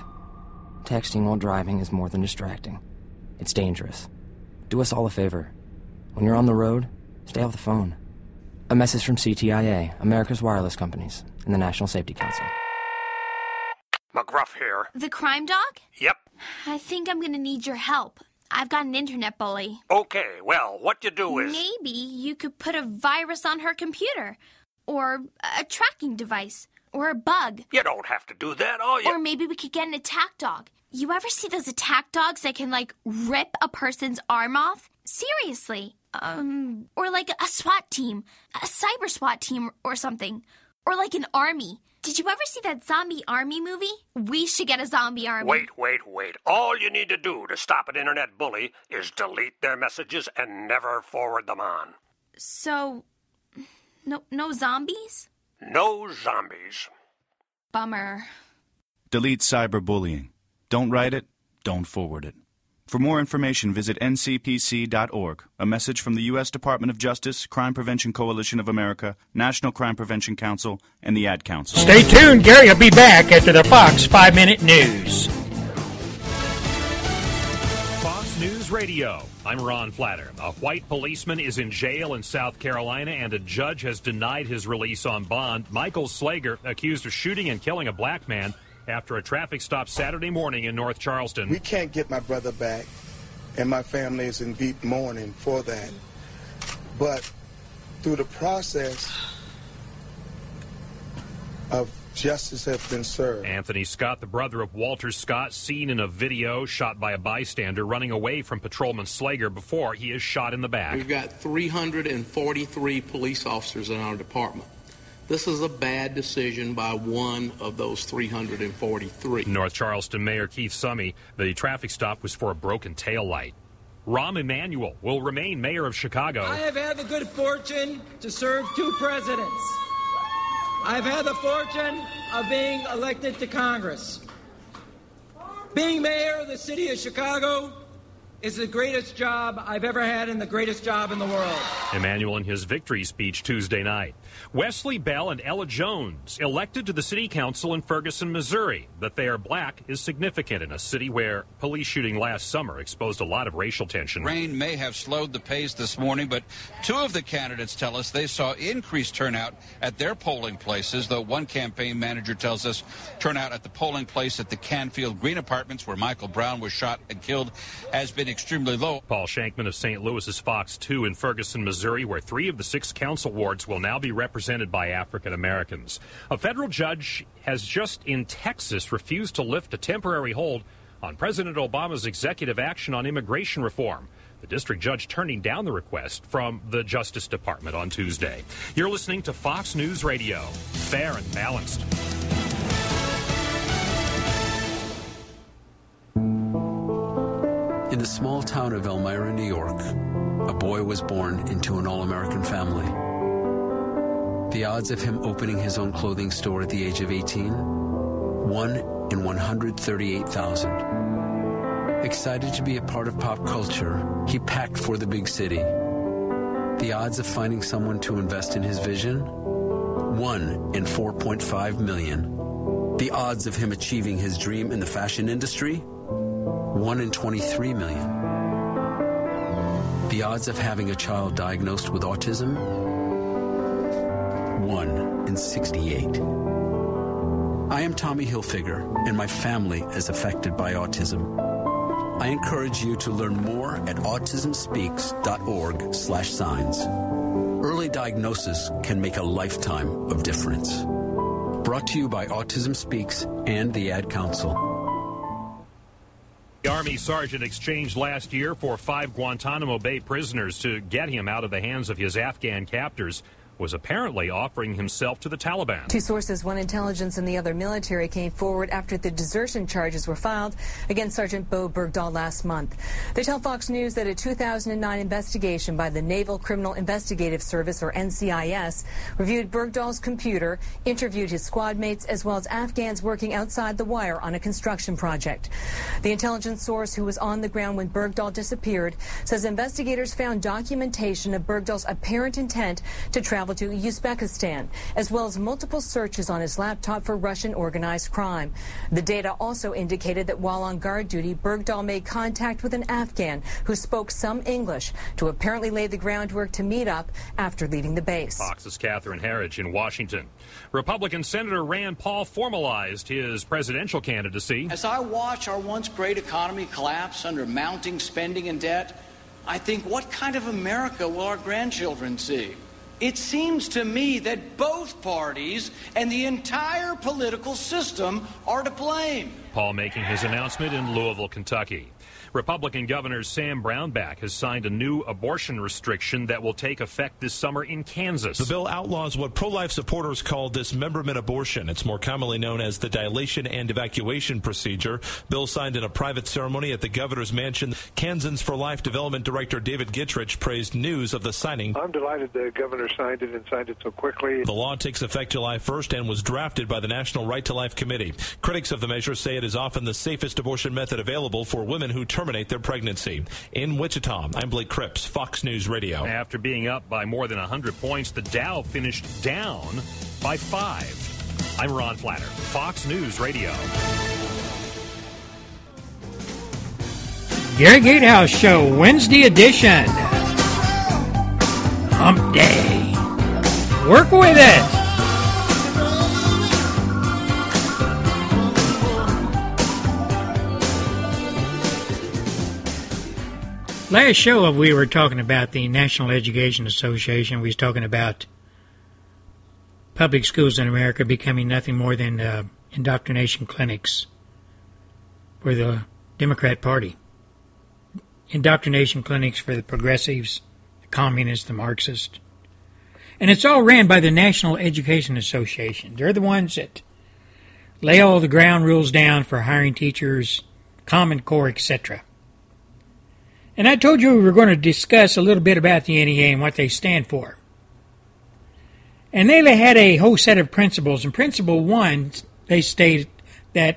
Texting while driving is more than distracting. It's dangerous. Do us all a favor. When you're on the road, stay off the phone. A message from CTIA, America's wireless companies, and the National Safety Council. McGruff here. The crime dog? Yep. I think I'm gonna need your help. I've got an internet bully. Okay, well, what you do is. Maybe you could put a virus on her computer, or a tracking device, or a bug. You don't have to do that, all you. Or maybe we could get an attack dog. You ever see those attack dogs that can, like, rip a person's arm off? Seriously. Um, or like a SWAT team, a cyber SWAT team or something. Or like an army. Did you ever see that zombie army movie? We should get a zombie army. Wait, wait, wait. All you need to do to stop an internet bully is delete their messages and never forward them on. So, no, no zombies? No zombies. Bummer. Delete cyberbullying. Don't write it, don't forward it. For more information, visit ncpc.org. A message from the U.S. Department of Justice, Crime Prevention Coalition of America, National Crime Prevention Council, and the Ad Council. Stay tuned. Gary will be back after the Fox 5 Minute News. Radio. I'm Ron Flatter. A white policeman is in jail in South Carolina, and a judge has denied his release on bond. Michael Slager, accused of shooting and killing a black man after a traffic stop Saturday morning in North Charleston. We can't get my brother back, and my family is in deep mourning for that. But through the process of justice has been served. Anthony Scott, the brother of Walter Scott, seen in a video shot by a bystander running away from Patrolman Slager before he is shot in the back. We've got 343 police officers in our department. This is a bad decision by one of those 343. North Charleston Mayor Keith Summy, the traffic stop was for a broken tail light. Rahm Emanuel will remain mayor of Chicago. I have had the good fortune to serve two presidents. I've had the fortune of being elected to Congress. Being mayor of the city of Chicago is the greatest job I've ever had and the greatest job in the world. Emanuel in his victory speech Tuesday night. Wesley Bell and Ella Jones elected to the city council in Ferguson, Missouri. That they are black is significant in a city where police shooting last summer exposed a lot of racial tension. Rain may have slowed the pace this morning, but two of the candidates tell us they saw increased turnout at their polling places, though one campaign manager tells us turnout at the polling place at the Canfield Green Apartments, where Michael Brown was shot and killed, has been extremely low. Paul Shankman of St. Louis's Fox 2 in Ferguson, Missouri, where three of the six council wards will now be represented by African Americans. A federal judge has just in Texas refused to lift a temporary hold on President Obama's executive action on immigration reform. The district judge turning down the request from the Justice Department on Tuesday. You're listening to Fox News Radio, fair and balanced. The small town of Elmira, New York, a boy was born into an all American family. The odds of him opening his own clothing store at the age of 18? 1 in 138,000. Excited to be a part of pop culture, he packed for the big city. The odds of finding someone to invest in his vision? 1 in 4.5 million. The odds of him achieving his dream in the fashion industry? 1 in 23 million. The odds of having a child diagnosed with autism? 1 in 68. I am Tommy Hilfiger, and my family is affected by autism. I encourage you to learn more at autismspeaks.org slash signs. Early diagnosis can make a lifetime of difference. Brought to you by Autism Speaks and the Ad Council. The Army sergeant exchanged last year for five Guantanamo Bay prisoners to get him out of the hands of his Afghan captors was apparently offering himself to the Taliban. Two sources, one intelligence and the other military, came forward after the desertion charges were filed against Sergeant Bo Bergdahl last month. They tell Fox News that a 2009 investigation by the Naval Criminal Investigative Service, or NCIS, reviewed Bergdahl's computer, interviewed his squad mates, as well as Afghans working outside the wire on a construction project. The intelligence source who was on the ground when Bergdahl disappeared says investigators found documentation of Bergdahl's apparent intent to travel travel to Uzbekistan, as well as multiple searches on his laptop for Russian organized crime. The data also indicated that while on guard duty, Bergdahl made contact with an Afghan who spoke some English to apparently lay the groundwork to meet up after leaving the base. Fox's Catherine Herridge in Washington. Republican Senator Rand Paul formalized his presidential candidacy. As I watch our once great economy collapse under mounting spending and debt, I think, what kind of America will our grandchildren see? It seems to me that both parties and the entire political system are to blame. Paul making his announcement in Louisville, Kentucky. Republican Governor Sam Brownback has signed a new abortion restriction that will take effect this summer in Kansas. The bill outlaws what pro life supporters call dismemberment abortion. It's more commonly known as the dilation and evacuation procedure. Bill signed in a private ceremony at the governor's mansion. Kansans for Life Development Director David Gittrich praised news of the signing. I'm delighted the governor signed it and signed it so quickly. The law takes effect July 1st and was drafted by the National Right to Life Committee. Critics of the measure say it is often the safest abortion method available for women who terminate their pregnancy. In Wichita, I'm Blake Cripps, Fox News Radio. After being up by more than 100 points, the Dow finished down by five. I'm Ron Flatter, Fox News Radio. Gary Gatehouse Show, Wednesday edition. Hump Day. Work with it. Last show we were talking about the National Education Association. We was talking about public schools in America becoming nothing more than uh, indoctrination clinics for the Democrat Party. Indoctrination clinics for the progressives, the communists, the Marxists. And it's all ran by the National Education Association. They're the ones that lay all the ground rules down for hiring teachers, Common Core, etc. And I told you we were going to discuss a little bit about the NEA and what they stand for. And they had a whole set of principles. And Principle 1, they stated that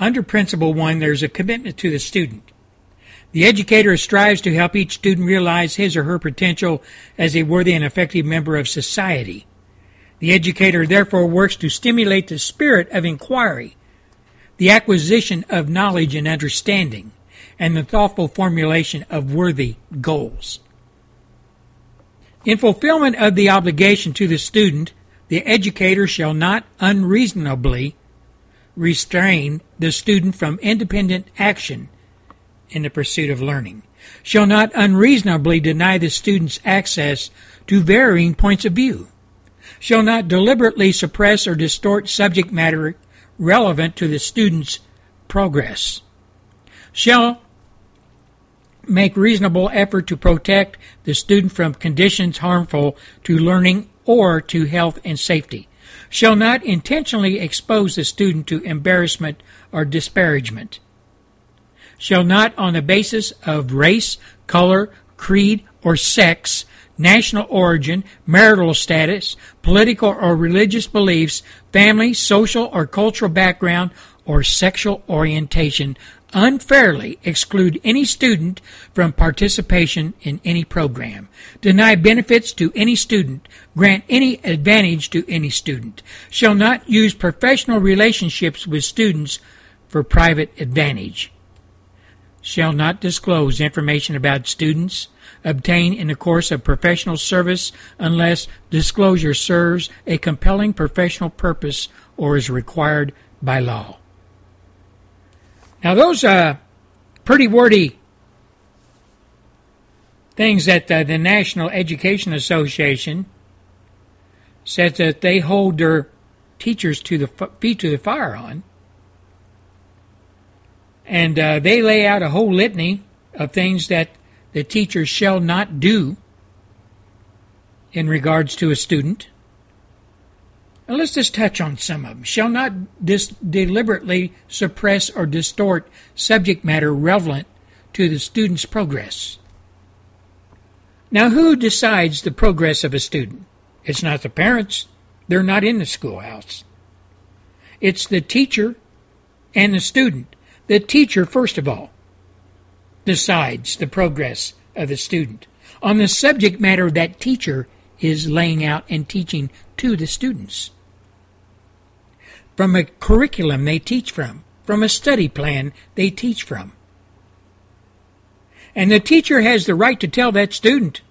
under Principle 1, there's a commitment to the student. The educator strives to help each student realize his or her potential as a worthy and effective member of society. The educator therefore works to stimulate the spirit of inquiry, the acquisition of knowledge and understanding, and the thoughtful formulation of worthy goals. In fulfillment of the obligation to the student, the educator shall not unreasonably restrain the student from independent action in the pursuit of learning, shall not unreasonably deny the student's access to varying points of view, shall not deliberately suppress or distort subject matter relevant to the student's progress, shall make reasonable effort to protect the student from conditions harmful to learning or to health and safety, shall not intentionally expose the student to embarrassment or disparagement, shall not on the basis of race, color, creed, or sex, national origin, marital status, political or religious beliefs, family, social or cultural background, or sexual orientation unfairly exclude any student from participation in any program, deny benefits to any student, grant any advantage to any student, shall not use professional relationships with students for private advantage, shall not disclose information about students obtained in the course of professional service unless disclosure serves a compelling professional purpose or is required by law. Now, those are uh, pretty wordy things that uh, the National Education Association says that they hold their teachers to the feet to the fire on. And uh, they lay out a whole litany of things that the teacher shall not do in regards to a student. Let's just touch on some of them. Shall not dis- deliberately suppress or distort subject matter relevant to the student's progress. Now, who decides the progress of a student? It's not the parents. They're not in the schoolhouse. It's the teacher and the student. The teacher, first of all, decides the progress of the student on the subject matter that teacher is laying out and teaching to the students. From a curriculum they teach from, from a study plan they teach from. And the teacher has the right to tell that student,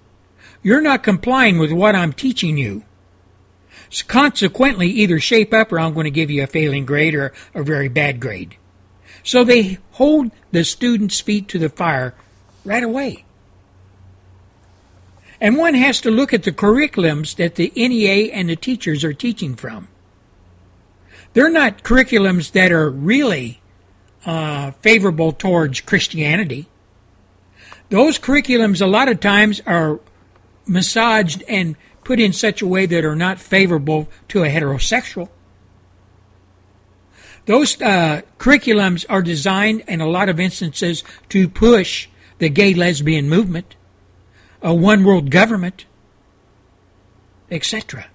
you're not complying with what I'm teaching you. So consequently, either shape up or I'm going to give you a failing grade or a very bad grade. So they hold the student's feet to the fire right away. And one has to look at the curriculums that the NEA and the teachers are teaching from. They're not curriculums that are really uh, favorable towards Christianity. Those curriculums, a lot of times, are massaged and put in such a way that are not favorable to a heterosexual. Those uh, curriculums are designed in a lot of instances to push the gay lesbian movement, a one world government, etc.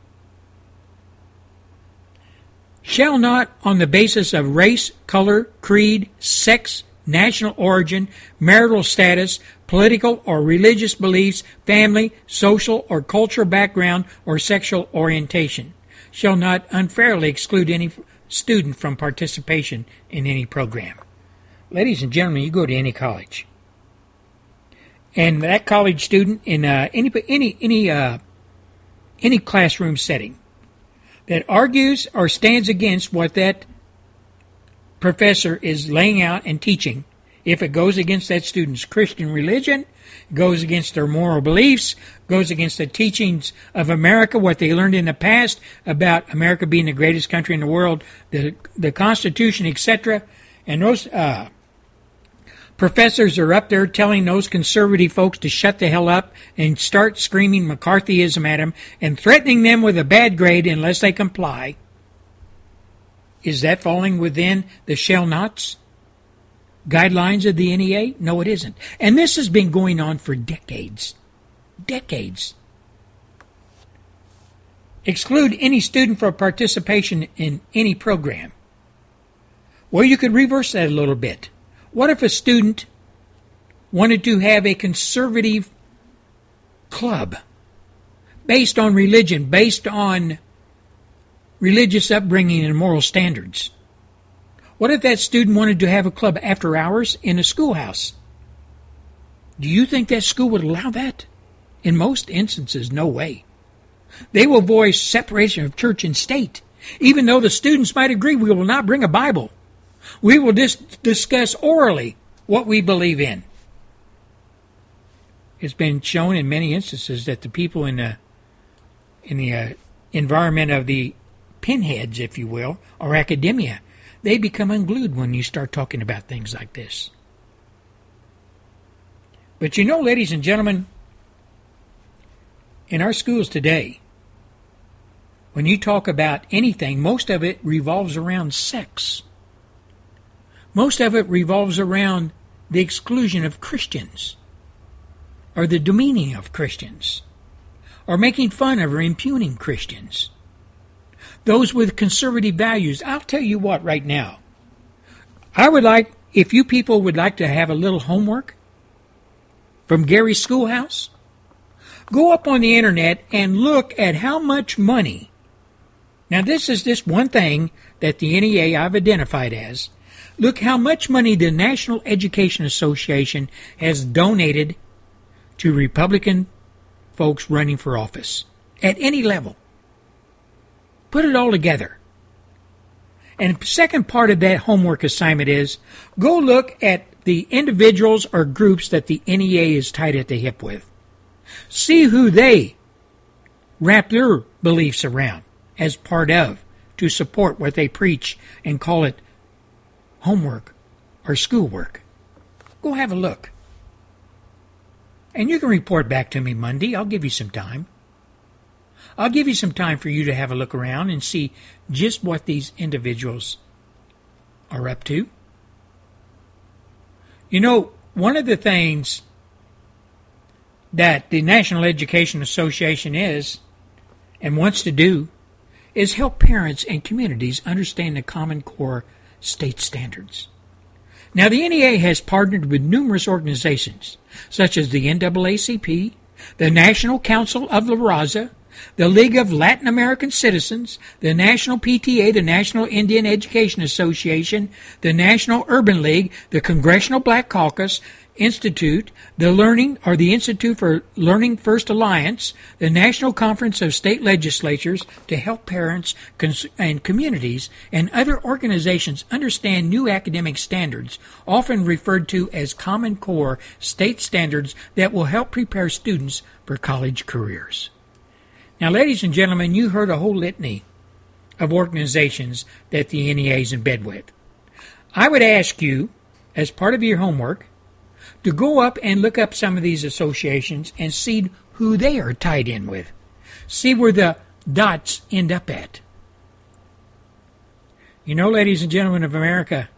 Shall not, on the basis of race, color, creed, sex, national origin, marital status, political or religious beliefs, family, social or cultural background, or sexual orientation, shall not unfairly exclude any student from participation in any program. Ladies and gentlemen, you go to any college, and that college student in uh, any any any uh, any classroom setting that argues or stands against what that professor is laying out and teaching, if it goes against that student's Christian religion, goes against their moral beliefs, goes against the teachings of America, what they learned in the past about America being the greatest country in the world, the the Constitution, etc. And those uh, professors are up there telling those conservative folks to shut the hell up and start screaming McCarthyism at them and threatening them with a bad grade unless they comply. Is that falling within the shall nots? guidelines of the NEA? No, it isn't. And this has been going on for decades. Decades. Exclude any student from participation in any program. Well, you could reverse that a little bit. What if a student wanted to have a conservative club based on religion, based on religious upbringing and moral standards? What if that student wanted to have a club after hours in a schoolhouse? Do you think that school would allow that? In most instances, no way. They will voice separation of church and state, even though the students might agree we will not bring a Bible. We will just discuss orally what we believe in. It's been shown in many instances that the people in the in the uh, environment of the pinheads, if you will, or academia, they become unglued when you start talking about things like this. But you know, ladies and gentlemen, in our schools today, when you talk about anything, most of it revolves around sex. Most of it revolves around the exclusion of Christians, or the demeaning of Christians, or making fun of or impugning Christians those with conservative values. I'll tell you what right now. I would like, if you people would like to have a little homework from Gary's Schoolhouse, go up on the internet and look at how much money. Now, this is just one thing that the NEA I've identified as. Look how much money the National Education Association has donated to Republican folks running for office at any level. Put it all together. And second part of that homework assignment is go look at the individuals or groups that the NEA is tied at the hip with. See who they wrap their beliefs around as part of to support what they preach and call it homework or schoolwork. Go have a look. And you can report back to me Monday. I'll give you some time. I'll give you some time for you to have a look around and see just what these individuals are up to. You know, one of the things that the National Education Association is and wants to do is help parents and communities understand the Common Core state standards. Now, the NEA has partnered with numerous organizations, such as the NAACP, the National Council of La Raza, the League of Latin American Citizens, the National PTA, the National Indian Education Association, the National Urban League, the Congressional Black Caucus, Institute, the Learning or the Institute for Learning First Alliance, the National Conference of State Legislatures to help parents cons- and communities and other organizations understand new academic standards, often referred to as Common Core state standards that will help prepare students for college careers. Now, ladies and gentlemen, you heard a whole litany of organizations that the NEA is in bed with. I would ask you, as part of your homework, to go up and look up some of these associations and see who they are tied in with. See where the dots end up at. You know, ladies and gentlemen of America,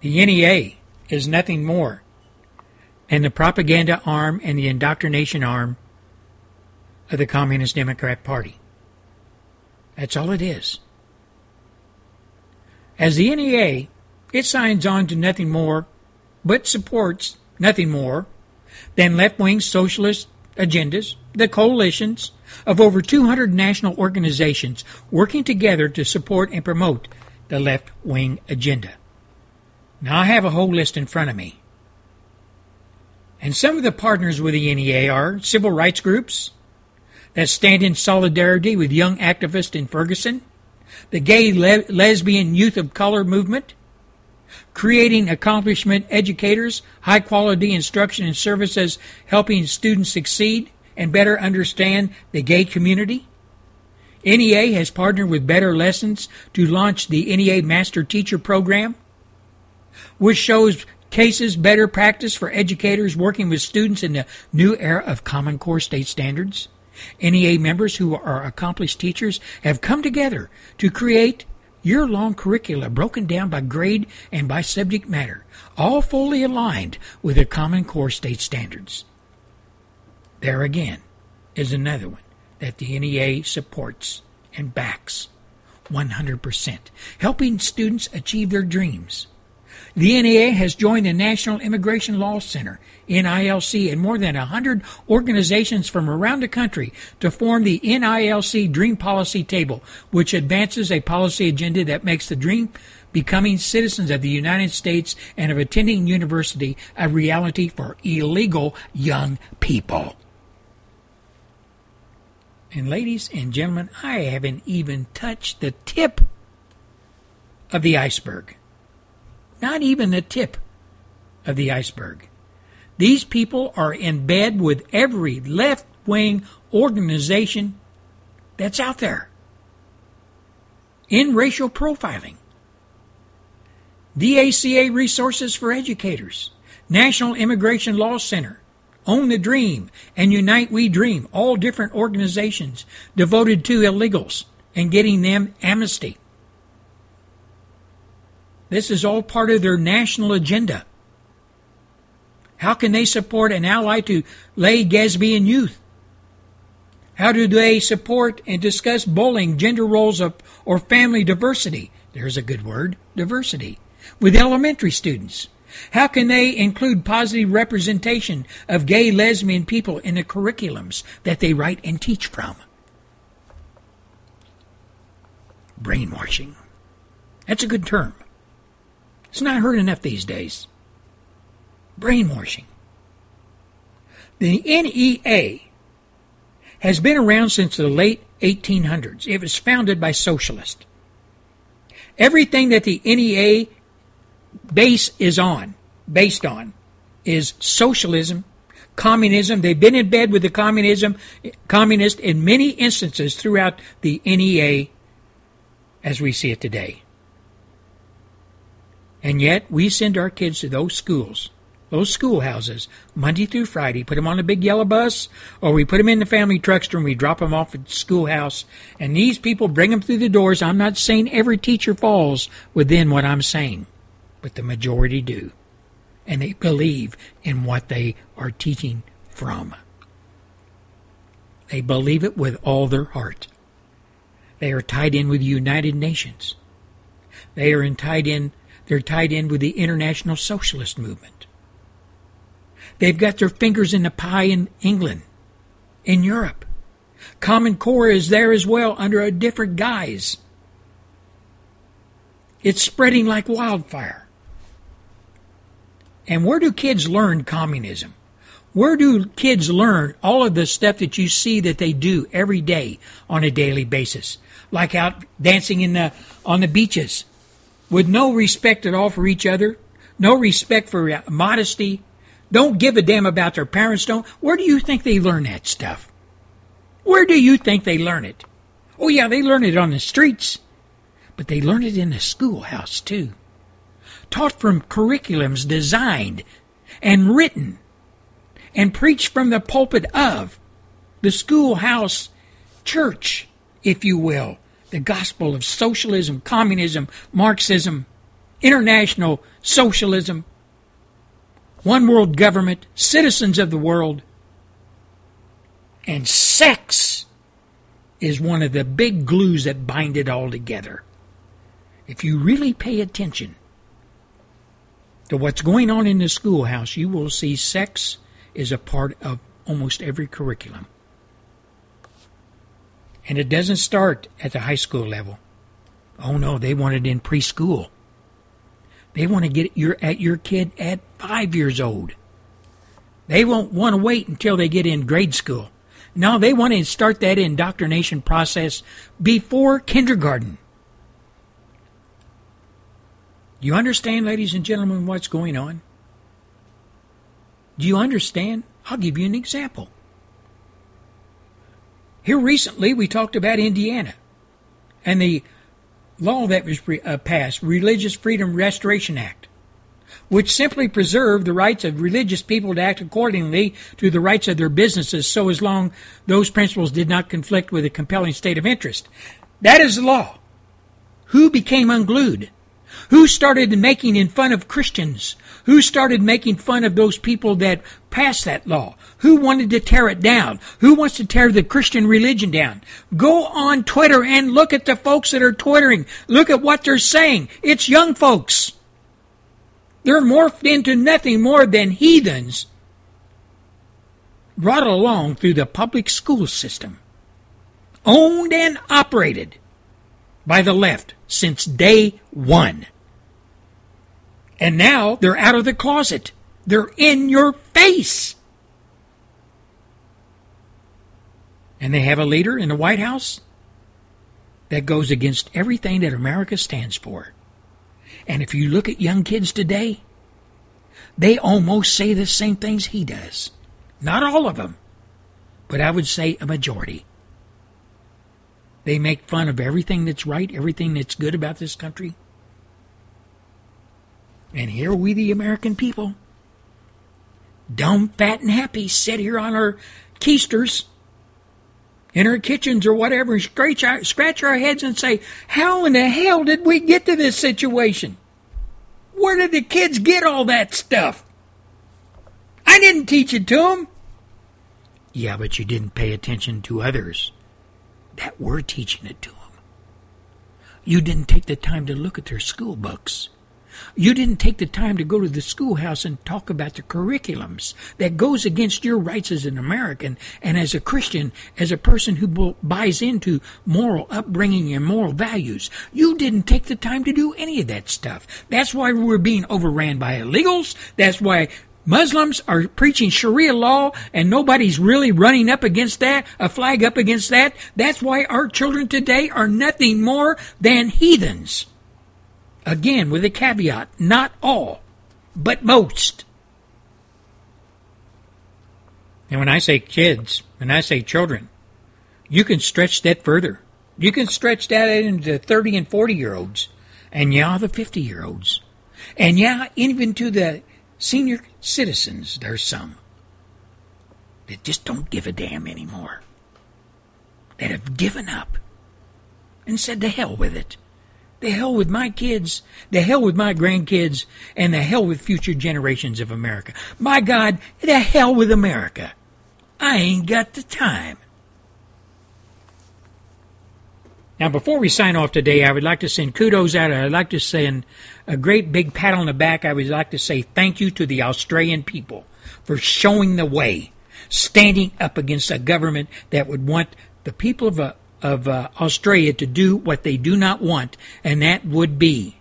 the NEA is nothing more than the propaganda arm and the indoctrination arm of the Communist Democrat Party. That's all it is. As the NEA, it signs on to nothing more but supports nothing more than left wing socialist agendas, the coalitions of over 200 national organizations working together to support and promote the left wing agenda. Now, I have a whole list in front of me. And some of the partners with the NEA are civil rights groups, that stand in solidarity with young activists in Ferguson, the gay le- lesbian youth of color movement, creating accomplishment educators, high quality instruction and services helping students succeed and better understand the gay community. NEA has partnered with Better Lessons to launch the NEA Master Teacher Program, which shows cases better practice for educators working with students in the new era of Common Core state standards. NEA members who are accomplished teachers have come together to create year long curricula broken down by grade and by subject matter, all fully aligned with the Common Core state standards. There again is another one that the NEA supports and backs 100%, helping students achieve their dreams. The NEA has joined the National Immigration Law Center, NILC, and more than 100 organizations from around the country to form the NILC Dream Policy Table, which advances a policy agenda that makes the dream becoming citizens of the United States and of attending university a reality for illegal young people. And ladies and gentlemen, I haven't even touched the tip of the iceberg. Not even the tip of the iceberg. These people are in bed with every left wing organization that's out there in racial profiling. DACA Resources for Educators, National Immigration Law Center, Own the Dream, and United We Dream, all different organizations devoted to illegals and getting them amnesty. This is all part of their national agenda. How can they support an ally to lay lesbian youth? How do they support and discuss bullying, gender roles of, or family diversity? There's a good word, diversity, with elementary students. How can they include positive representation of gay, lesbian people in the curriculums that they write and teach from? Brainwashing. That's a good term. It's not heard enough these days. Brainwashing. The NEA has been around since the late 1800s. It was founded by socialists. Everything that the NEA base is on, based on, is socialism, communism. They've been in bed with the communism, communist in many instances throughout the NEA as we see it today. And yet, we send our kids to those schools, those schoolhouses, Monday through Friday, put them on a big yellow bus, or we put them in the family truckster and we drop them off at the schoolhouse. And these people bring them through the doors. I'm not saying every teacher falls within what I'm saying, but the majority do. And they believe in what they are teaching from. They believe it with all their heart. They are tied in with the United Nations. They are tied in they're tied in with the international socialist movement. They've got their fingers in the pie in England, in Europe, Common Core is there as well under a different guise. It's spreading like wildfire. And where do kids learn communism? Where do kids learn all of the stuff that you see that they do every day on a daily basis? Like out dancing in the, on the beaches with no respect at all for each other, no respect for uh, modesty, don't give a damn about their parents, don't. Where do you think they learn that stuff? Where do you think they learn it? Oh, yeah, they learn it on the streets, but they learn it in the schoolhouse, too. Taught from curriculums designed and written and preached from the pulpit of the schoolhouse church, if you will, the gospel of socialism, communism, Marxism, international socialism, one world government, citizens of the world, and sex is one of the big glues that bind it all together. If you really pay attention to what's going on in the schoolhouse, you will see sex is a part of almost every curriculum. And it doesn't start at the high school level. Oh no, they want it in preschool. They want to get your at your kid at five years old. They won't want to wait until they get in grade school. No, they want to start that indoctrination process before kindergarten. You understand, ladies and gentlemen, what's going on? Do you understand? I'll give you an example. Here recently, we talked about Indiana and the law that was uh, passed, Religious Freedom Restoration Act which simply preserved the rights of religious people to act accordingly to the rights of their businesses so as long those principles did not conflict with a compelling state of interest. That is the law. Who became unglued? Who started making in fun of Christians? Who started making fun of those people that passed that law? Who wanted to tear it down? Who wants to tear the Christian religion down? Go on Twitter and look at the folks that are twittering. Look at what they're saying. It's young folks. They're morphed into nothing more than heathens brought along through the public school system, owned and operated by the left since day one. And now they're out of the closet. They're in your face. And they have a leader in the White House that goes against everything that America stands for. And if you look at young kids today, they almost say the same things he does. Not all of them, but I would say a majority. They make fun of everything that's right, everything that's good about this country. And here we, the American people, dumb, fat, and happy, sit here on our keisters in our kitchens or whatever and scratch our, scratch our heads and say, How in the hell did we get to this situation? Where did the kids get all that stuff? I didn't teach it to them. Yeah, but you didn't pay attention to others that were teaching it to them. You didn't take the time to look at their school books. You didn't take the time to go to the schoolhouse and talk about the curriculums that goes against your rights as an American and as a Christian, as a person who buys into moral upbringing and moral values. You didn't take the time to do any of that stuff. That's why we're being overran by illegals. That's why Muslims are preaching Sharia law and nobody's really running up against that, a flag up against that. That's why our children today are nothing more than heathens. Again, with a caveat not all, but most. And when I say kids, when I say children, you can stretch that further. You can stretch that into 30 and 40 year olds, and yeah, the 50 year olds. And yeah, even to the senior citizens, there's some that just don't give a damn anymore. That have given up and said to hell with it. The hell with my kids, the hell with my grandkids, and the hell with future generations of America. My God, the hell with America. I ain't got the time. Now, before we sign off today, I would like to send kudos out. I'd like to send a great big pat on the back. I would like to say thank you to the Australian people for showing the way, standing up against a government that would want the people of, uh, of uh, Australia to do what they do not want, and that would be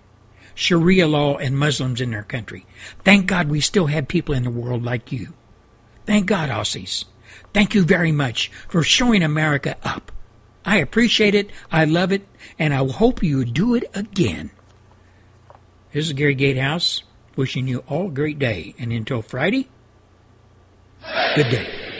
Sharia law and Muslims in their country. Thank God we still have people in the world like you. Thank God, Aussies. Thank you very much for showing America up. I appreciate it, I love it, and I hope you do it again. This is Gary Gatehouse wishing you all a great day, and until Friday, good day.